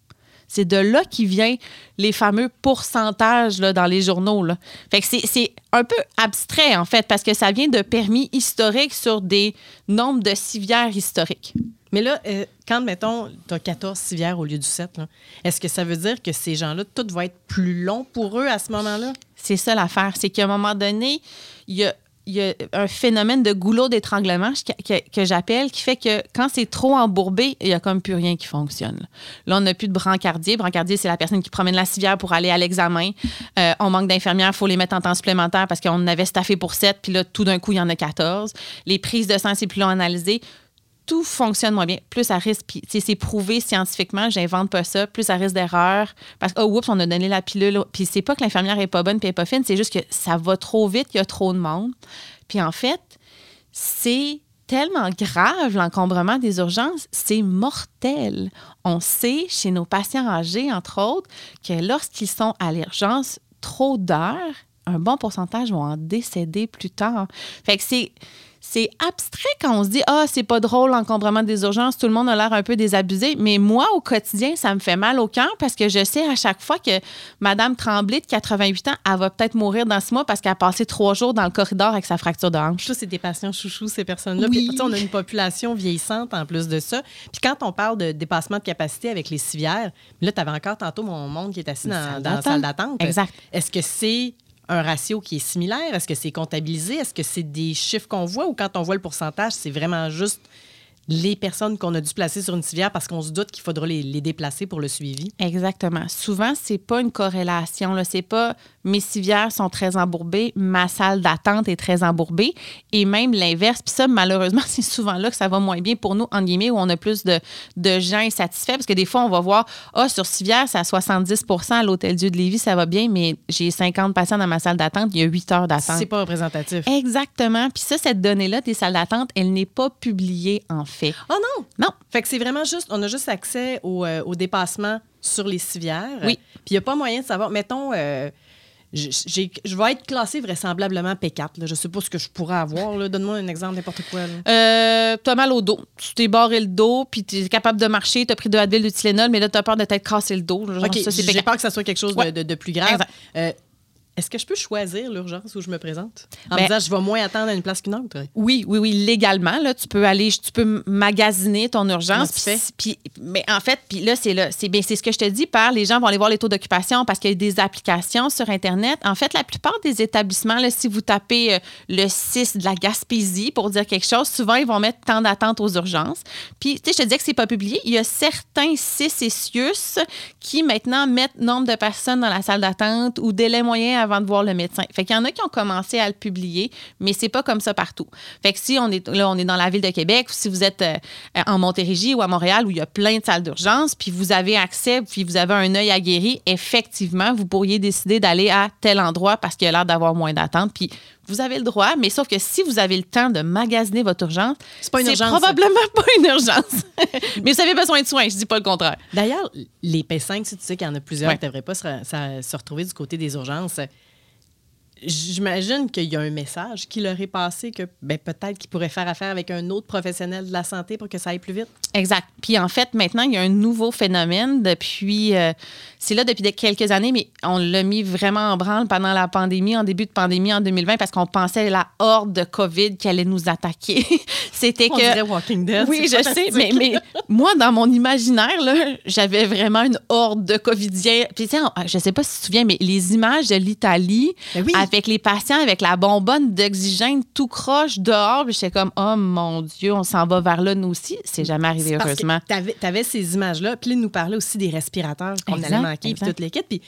C'est de là qui vient les fameux pourcentages là, dans les journaux. Là. Fait que c'est- un peu abstrait, en fait, parce que ça vient de permis historiques sur des nombres de civières historiques. Mais là, euh, quand, mettons, tu as 14 civières au lieu du 7, là, est-ce que ça veut dire que ces gens-là, tout va être plus long pour eux à ce moment-là? C'est ça l'affaire. C'est qu'à un moment donné, il y a il y a un phénomène de goulot d'étranglement que, j'appelle qui fait que quand c'est trop embourbé, il y a comme plus rien qui fonctionne. Là, on n'a plus de brancardier. Brancardier, c'est la personne qui promène la civière pour aller à l'examen. Euh, on manque d'infirmières, il faut les mettre en temps supplémentaire parce qu'on avait staffé pour 7, puis là, tout d'un coup, il y en a 14. Les prises de sang, c'est plus long à tout fonctionne moins bien, plus à risque, puis c'est prouvé scientifiquement, j'invente pas ça, plus à risque d'erreur. Parce que, oh, oups, on a donné la pilule. Puis c'est pas que l'infirmière est pas bonne puis elle est pas fine, c'est juste que ça va trop vite, il y a trop de monde. Puis en fait, c'est tellement grave l'encombrement des urgences, c'est mortel. On sait chez nos patients âgés, entre autres, que lorsqu'ils sont à l'urgence trop d'heures, un bon pourcentage vont en décéder plus tard. Fait que c'est. C'est abstrait quand on se dit Ah, c'est pas drôle l'encombrement des urgences, tout le monde a l'air un peu désabusé. Mais moi, au quotidien, ça me fait mal au cœur parce que je sais à chaque fois que Madame Tremblay, de 88 ans, elle va peut-être mourir dans ce mois parce qu'elle a passé trois jours dans le corridor avec sa fracture de hanche. Ça, c'est des patients chouchous, ces personnes-là. Oui. Puis, on a une population vieillissante en plus de ça. Puis quand on parle de dépassement de capacité avec les civières, là, tu avais encore tantôt mon monde qui est assis dans, dans la salle d'attente. Exact. Est-ce que c'est un ratio qui est similaire? Est-ce que c'est comptabilisé? Est-ce que c'est des chiffres qu'on voit? Ou quand on voit le pourcentage, c'est vraiment juste les personnes qu'on a dû placer sur une civière parce qu'on se doute qu'il faudra les, les déplacer pour le suivi? Exactement. Souvent, c'est pas une corrélation. Là. C'est pas mes civières sont très embourbées, ma salle d'attente est très embourbée, et même l'inverse. Puis ça, malheureusement, (laughs) c'est souvent là que ça va moins bien pour nous, en guillemets, où on a plus de, de gens insatisfaits. Parce que des fois, on va voir, ah, sur civière, c'est à 70 à l'Hôtel Dieu de Lévis, ça va bien, mais j'ai 50 patients dans ma salle d'attente, il y a 8 heures d'attente. C'est pas représentatif. Exactement. Puis ça, cette donnée-là des salles d'attente, elle n'est pas publiée en fait. Oh non! Non. Fait que c'est vraiment juste, on a juste accès au, euh, au dépassement sur les civières. Oui. Puis il n'y a pas moyen de savoir, mettons, euh, je vais être classé vraisemblablement P4. Là. Je sais pas ce que je pourrais avoir. là. Donne-moi un exemple, n'importe quoi. Euh, t'as mal au dos. Tu t'es barré le dos, puis t'es capable de marcher, t'as pris de Advil, du Tylenol, mais là, t'as peur de t'être cassé le dos. Genre, OK, ça, c'est j'ai peur que ça soit quelque chose de- Ouais. de, de plus grave. Est-ce que je peux choisir l'urgence où je me présente? En Ben- me disant, je vais moins attendre à une place qu'une autre? Oui, oui, oui, légalement, là, tu peux aller, tu peux magasiner ton urgence. Puis, mais en fait, puis là, c'est là, c'est bien, c'est ce que je te dis par les gens vont aller voir les taux d'occupation parce qu'il y a des applications sur Internet. En fait, la plupart des établissements, là, si vous tapez euh, le 6 de la Gaspésie pour dire quelque chose, souvent, ils vont mettre temps d'attente aux urgences. Puis, tu sais, je te disais que c'est pas publié. Il y a certains 6 et CIUS qui maintenant mettent nombre de personnes dans la salle d'attente ou délai moyen avant de voir le médecin. Fait qu'il y en a qui ont commencé à le publier, mais c'est pas comme ça partout. Fait que si on est dans la ville de Québec, si vous êtes euh, en Montérégie ou à Montréal où il y a plein de salles d'urgence, puis vous avez accès, puis vous avez un œil aguerri, effectivement, vous pourriez décider d'aller à tel endroit parce qu'il y a l'air d'avoir moins d'attente. Vous avez le droit, mais sauf que si vous avez le temps de magasiner votre urgence, C'est pas une urgence, ça. probablement pas une urgence. (laughs) mais vous avez besoin de soins, je dis pas le contraire. D'ailleurs, les P5, si tu sais qu'il y en a plusieurs Ouais. qui ne devraient pas se- se retrouver du côté des urgences, j'imagine qu'il y a un message qui leur est passé que ben, peut-être qu'ils pourraient faire affaire avec un autre professionnel de la santé pour que ça aille plus vite. Exact. Puis en fait, maintenant, il y a un nouveau phénomène depuis. euh, c'est là depuis de- quelques années, mais on l'a mis vraiment en branle pendant la pandémie, en début de pandémie en 2020, parce qu'on pensait la horde de COVID qui allait nous attaquer. (laughs) C'était que. dirait Walking Dead. Oui, je sais, mais, mais moi, dans mon imaginaire, là, j'avais vraiment une horde de Covidiens. Puis, tu sais, je sais pas si tu te souviens, mais les images de l'Italie Ben oui. Avec les patients, avec la bonbonne d'oxygène tout croche dehors, puis j'étais comme, oh mon Dieu, on s'en va vers là, nous aussi. C'est jamais arrivé, parce heureusement. Tu avais, ces images-là, puis là, il nous parlait aussi des respirateurs qu'on allait manquer, puis toute l'équipe. Puis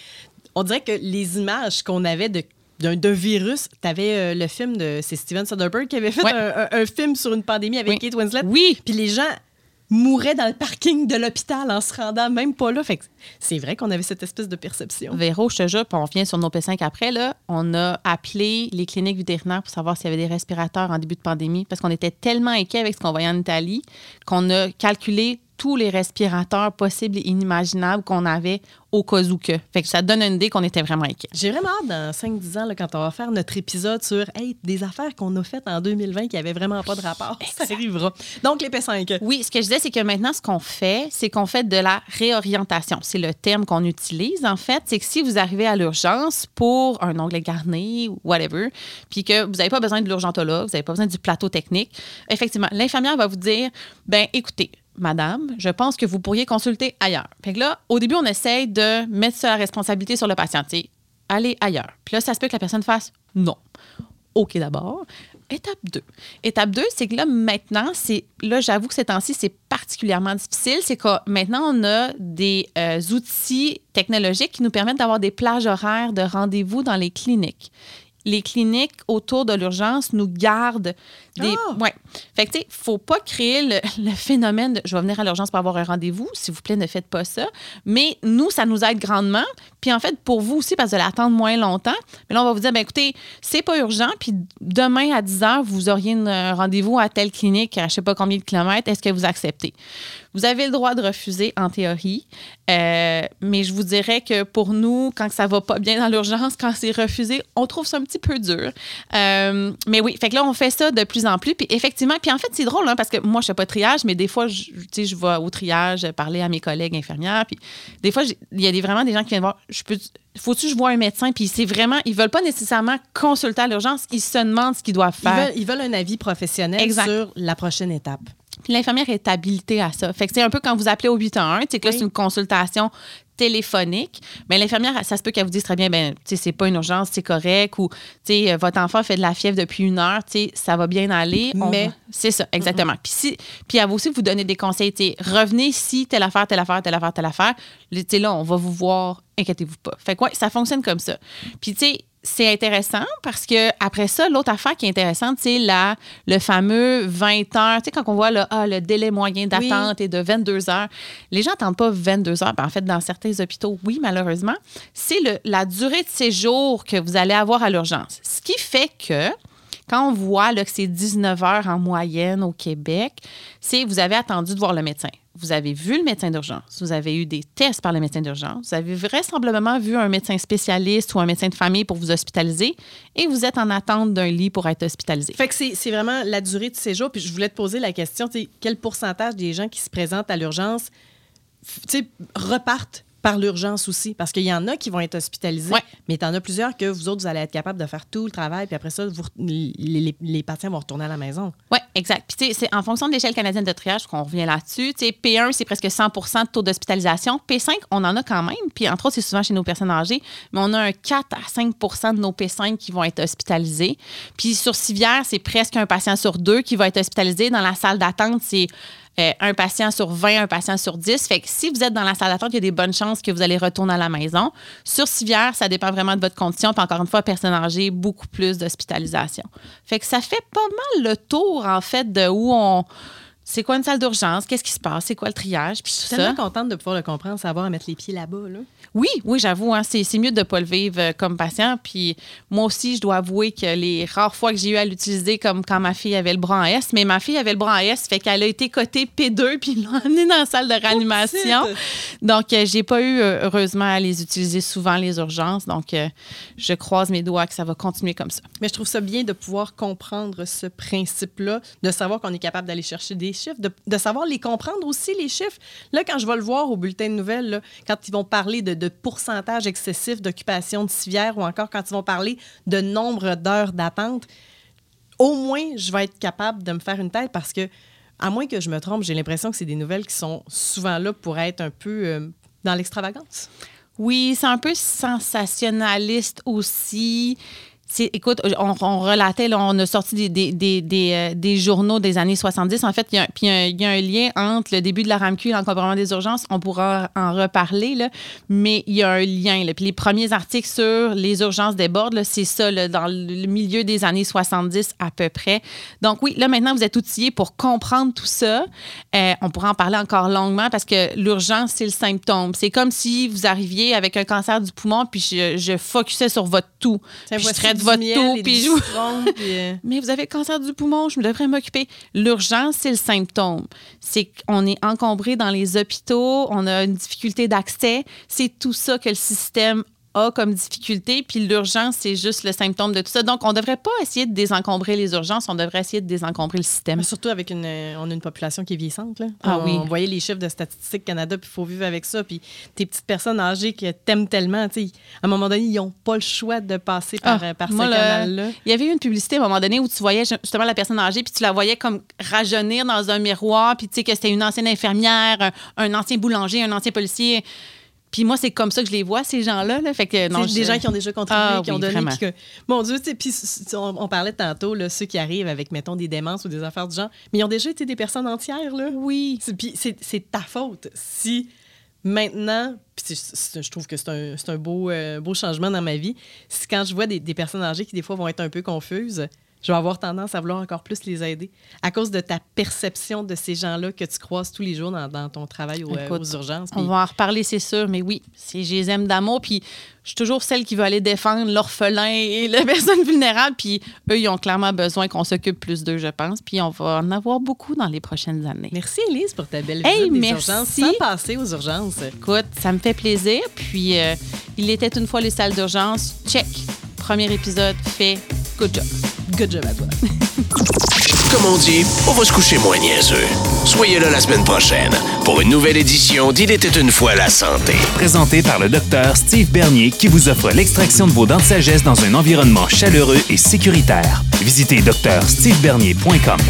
on dirait que les images qu'on avait de d'un virus, tu avais le film de c'est Steven Soderbergh qui avait fait Ouais. un, un- un film sur une pandémie avec Oui. Kate Winslet. Oui. Puis les gens mouraient dans le parking de l'hôpital en se rendant même pas là. C'est vrai qu'on avait cette espèce de perception. Véro, je te jure, on revient sur nos P5 après, là, on a appelé les cliniques vétérinaires pour savoir s'il y avait des respirateurs en début de pandémie parce qu'on était tellement inquiets avec ce qu'on voyait en Italie qu'on a calculé tous les respirateurs possibles et inimaginables qu'on avait au cas où que. Fait que ça donne une idée qu'on était vraiment inquiets. J'ai vraiment hâte dans 5-10 ans, là, quand on va faire notre épisode sur hey, des affaires qu'on a faites en 2020 qui n'avaient vraiment pas de rapport. (laughs) Ça arrivera. Donc, les P5. Oui, ce que je disais, c'est que maintenant, ce qu'on fait, c'est qu'on fait de la réorientation. C'est le terme qu'on utilise, en fait. C'est que si vous arrivez à l'urgence pour un onglet garni ou whatever, puis que vous n'avez pas besoin de l'urgentologue, vous n'avez pas besoin du plateau technique, effectivement, l'infirmière va vous dire, ben écoutez, Madame, je pense que vous pourriez consulter ailleurs. Fait là, au début, on essaye de mettre la responsabilité sur le patient. tu sais, Allez ailleurs. Puis là, ça se peut que la personne fasse non. OK d'abord. Étape 2. Étape 2, c'est que là, maintenant, c'est là, j'avoue que ces temps-ci, c'est particulièrement difficile. C'est que maintenant, on a des euh, outils technologiques qui nous permettent d'avoir des plages horaires de rendez-vous dans les cliniques. Les cliniques autour de l'urgence nous gardent des. Ah! Ouais. Fait que, tu sais, faut pas créer le, (laughs) le phénomène de je vais venir à l'urgence pour avoir un rendez-vous. S'il vous plaît, ne faites pas ça. Mais nous, ça nous aide grandement. Puis en fait, pour vous aussi, parce que vous allez attendre moins longtemps. Mais là, on va vous dire, ben écoutez, c'est pas urgent. Puis demain à 10 h, vous auriez un rendez-vous à telle clinique à je sais pas combien de kilomètres. Est-ce que vous acceptez? Vous avez le droit de refuser en théorie. Euh, mais je vous dirais que pour nous, quand ça va pas bien dans l'urgence, (laughs) quand c'est refusé, on trouve ça un petit peu dur. Euh, mais oui, fait que là, on fait ça de plus en plus. Puis effectivement, puis en fait, c'est drôle, hein, parce que moi, je fais pas de triage, mais des fois, je, je vais au triage parler à mes collègues infirmières. Puis des fois, il y a des, vraiment des gens qui viennent voir, je peux, faut-tu que je vois un médecin? Puis c'est vraiment, ils veulent pas nécessairement consulter à l'urgence, ils se demandent ce qu'ils doivent Ils faire. veulent, ils veulent un avis professionnel Exact. sur la prochaine étape. Puis l'infirmière est habilitée à ça. Fait que c'est un peu quand vous appelez au 811, c'est que là, c'est une consultation téléphonique. Mais l'infirmière, ça se peut qu'elle vous dise très bien, ben, tu sais, c'est pas une urgence, c'est correct, ou, tu sais, euh, votre enfant fait de la fièvre depuis une heure, tu sais, ça va bien aller. On Mais- C'est ça, exactement. Puis, si, puis elle va aussi vous donner des conseils, tu sais, revenez si telle affaire, telle affaire, telle affaire, telle affaire. Tu sais, là, on va vous voir, inquiétez-vous pas. Fait que, ouais, ça fonctionne comme ça. Puis, tu sais, c'est intéressant parce que après ça, l'autre affaire qui est intéressante, c'est la, le fameux 20 heures. Tu sais, quand on voit le, ah, le délai moyen d'attente est de 22 heures, les gens n'attendent pas 22 heures. Ben, en fait, dans certains hôpitaux, oui, malheureusement. C'est le- la durée de séjour que vous allez avoir à l'urgence. Ce qui fait que quand on voit là, que c'est 19 heures en moyenne au Québec, c'est vous avez attendu de voir le médecin. Vous avez vu le médecin d'urgence. Vous avez eu des tests par le médecin d'urgence. Vous avez vraisemblablement vu un médecin spécialiste ou un médecin de famille pour vous hospitaliser et vous êtes en attente d'un lit pour être hospitalisé. Fait que c'est vraiment la durée du séjour. Puis je voulais te poser la question, quel pourcentage des gens qui se présentent à l'urgence repartent par l'urgence aussi? Parce qu'il y en a qui vont être hospitalisés, Ouais. mais il y en a plusieurs que vous autres, vous allez être capables de faire tout le travail, puis après ça, vous, les, les- les patients vont retourner à la maison. Oui, exact. Puis, tu sais, c'est en fonction de l'échelle canadienne de triage qu'on revient là-dessus. Tu sais, P1, c'est presque 100 de taux d'hospitalisation. P5, on en a quand même. Puis, entre autres, c'est souvent chez nos personnes âgées. Mais on a un 4 à 5% de nos P5 qui vont être hospitalisés. Puis, sur civière, c'est presque un patient sur deux qui va être hospitalisé. Dans la salle d'attente, c'est euh, un patient sur 20, un patient sur 10. Fait que si vous êtes dans la salle d'attente, il y a des bonnes chances que vous allez retourner à la maison. Sur civière, ça dépend vraiment de votre condition. Encore une fois, personne âgée, beaucoup plus d'hospitalisation. Fait que ça fait pas mal le tour, en fait, de où on. C'est quoi une salle d'urgence? Qu'est-ce qui se passe? C'est quoi le triage? Puis Je suis tellement ça. contente de pouvoir le comprendre, savoir à mettre les pieds là-bas. Là. Oui, oui, j'avoue, hein, c'est c'est mieux de ne pas le vivre euh, comme patient. Puis moi aussi, je dois avouer que les rares fois que j'ai eu à l'utiliser, comme quand ma fille avait le bras en S, mais ma fille avait le bras en S, fait qu'elle a été cotée P2, (laughs) puis ils l'ont emmenée dans la salle de réanimation. Donc, euh, j'ai pas eu, euh, heureusement, à les utiliser souvent, les urgences. Donc, euh, je croise mes doigts que ça va continuer comme ça. Mais je trouve ça bien de pouvoir comprendre ce principe-là, de savoir qu'on est capable d'aller chercher des chiffres, de, savoir les comprendre aussi, les chiffres. Là, quand je vais le voir au bulletin de nouvelles, là, quand ils vont parler de, de pourcentage excessif d'occupation de civière ou encore quand ils vont parler de nombre d'heures d'attente, au moins, je vais être capable de me faire une tête parce que, à moins que je me trompe, j'ai l'impression que c'est des nouvelles qui sont souvent là pour être un peu euh, dans l'extravagance. Oui, c'est un peu sensationnaliste aussi. Écoute, on, on relatait, là, on a sorti des, des, des, des, euh, des journaux des années 70. En fait, il y, a, puis il y a un- lien entre le début de la RAMQ et l'encombrement des urgences. On pourra en reparler, là, mais il y a un lien. Là. Puis les premiers articles sur les urgences débordent, c'est ça, là, dans le milieu des années 70 à peu près. Donc oui, là, maintenant, vous êtes outillés pour comprendre tout ça. Euh, on pourra en parler encore longuement parce que l'urgence, c'est le symptôme. C'est comme si vous arriviez avec un cancer du poumon, puis je, je focusais sur votre tout. Puis je votre puis je vous- citron, (laughs) puis, euh, mais vous avez le cancer du poumon, je me devrais m'occuper. L'urgence, c'est le symptôme. C'est qu'on est encombré dans les hôpitaux, on a une difficulté d'accès. C'est tout ça que le système a comme difficulté. Puis l'urgence, c'est juste le symptôme de tout ça. Donc, on ne devrait pas essayer de désencombrer les urgences, on devrait essayer de désencombrer le système. Mais surtout avec une, euh, on a une population qui est vieillissante. Là. Ah on, oui. On voyait les chiffres de Statistique Canada, puis il faut vivre avec ça. Puis tes petites personnes âgées que t'aimes tellement, tu à un moment donné, ils n'ont pas le choix de passer par, Ah, euh, par moi, ce canal-là. Il y avait eu une publicité à un moment donné où tu voyais justement la personne âgée, puis tu la voyais comme rajeunir dans un miroir, puis tu sais que c'était une ancienne infirmière, un, un ancien boulanger, un ancien policier. Puis moi, c'est comme ça que je les vois, ces gens-là. Là. Fait que, non, C'est des gens qui ont déjà contribué, Ah qui ont donné. puis que- mon Dieu, tu sais, puis on, on parlait tantôt, là, ceux qui arrivent avec, mettons, des démences ou des affaires du genre, mais ils ont déjà été des personnes entières, là. Oui. C'est- Puis c'est ta faute si maintenant, puis je trouve que c'est un, un beau, euh, beau changement dans ma vie, c'est quand je vois des, des personnes âgées qui des fois vont être un peu confuses, je vais avoir tendance à vouloir encore plus les aider à cause de ta perception de ces gens-là que tu croises tous les jours dans, dans ton travail euh, Écoute, aux urgences. On va en reparler, c'est sûr, mais oui, je les aime d'amour. Puis je suis toujours celle qui veut aller défendre l'orphelin et la (laughs) personne vulnérable. Puis eux, ils ont clairement besoin qu'on s'occupe plus d'eux, je pense. Puis on va en avoir beaucoup dans les prochaines années. Merci, Elise, pour ta belle Hey, visite des merci. urgences. Sans passer aux urgences. Écoute, ça me fait plaisir. Puis euh, il était une fois les salles d'urgence. Check. Premier épisode fait. Good job. Good job à toi. (laughs) Comme on dit, on va se coucher moins niaiseux. Soyez là la semaine prochaine pour une nouvelle édition d'Il était une fois la santé. Présenté par le docteur Steve Bernier qui vous offre l'extraction de vos dents de sagesse dans un environnement chaleureux et sécuritaire. Visitez drstevebernier.com.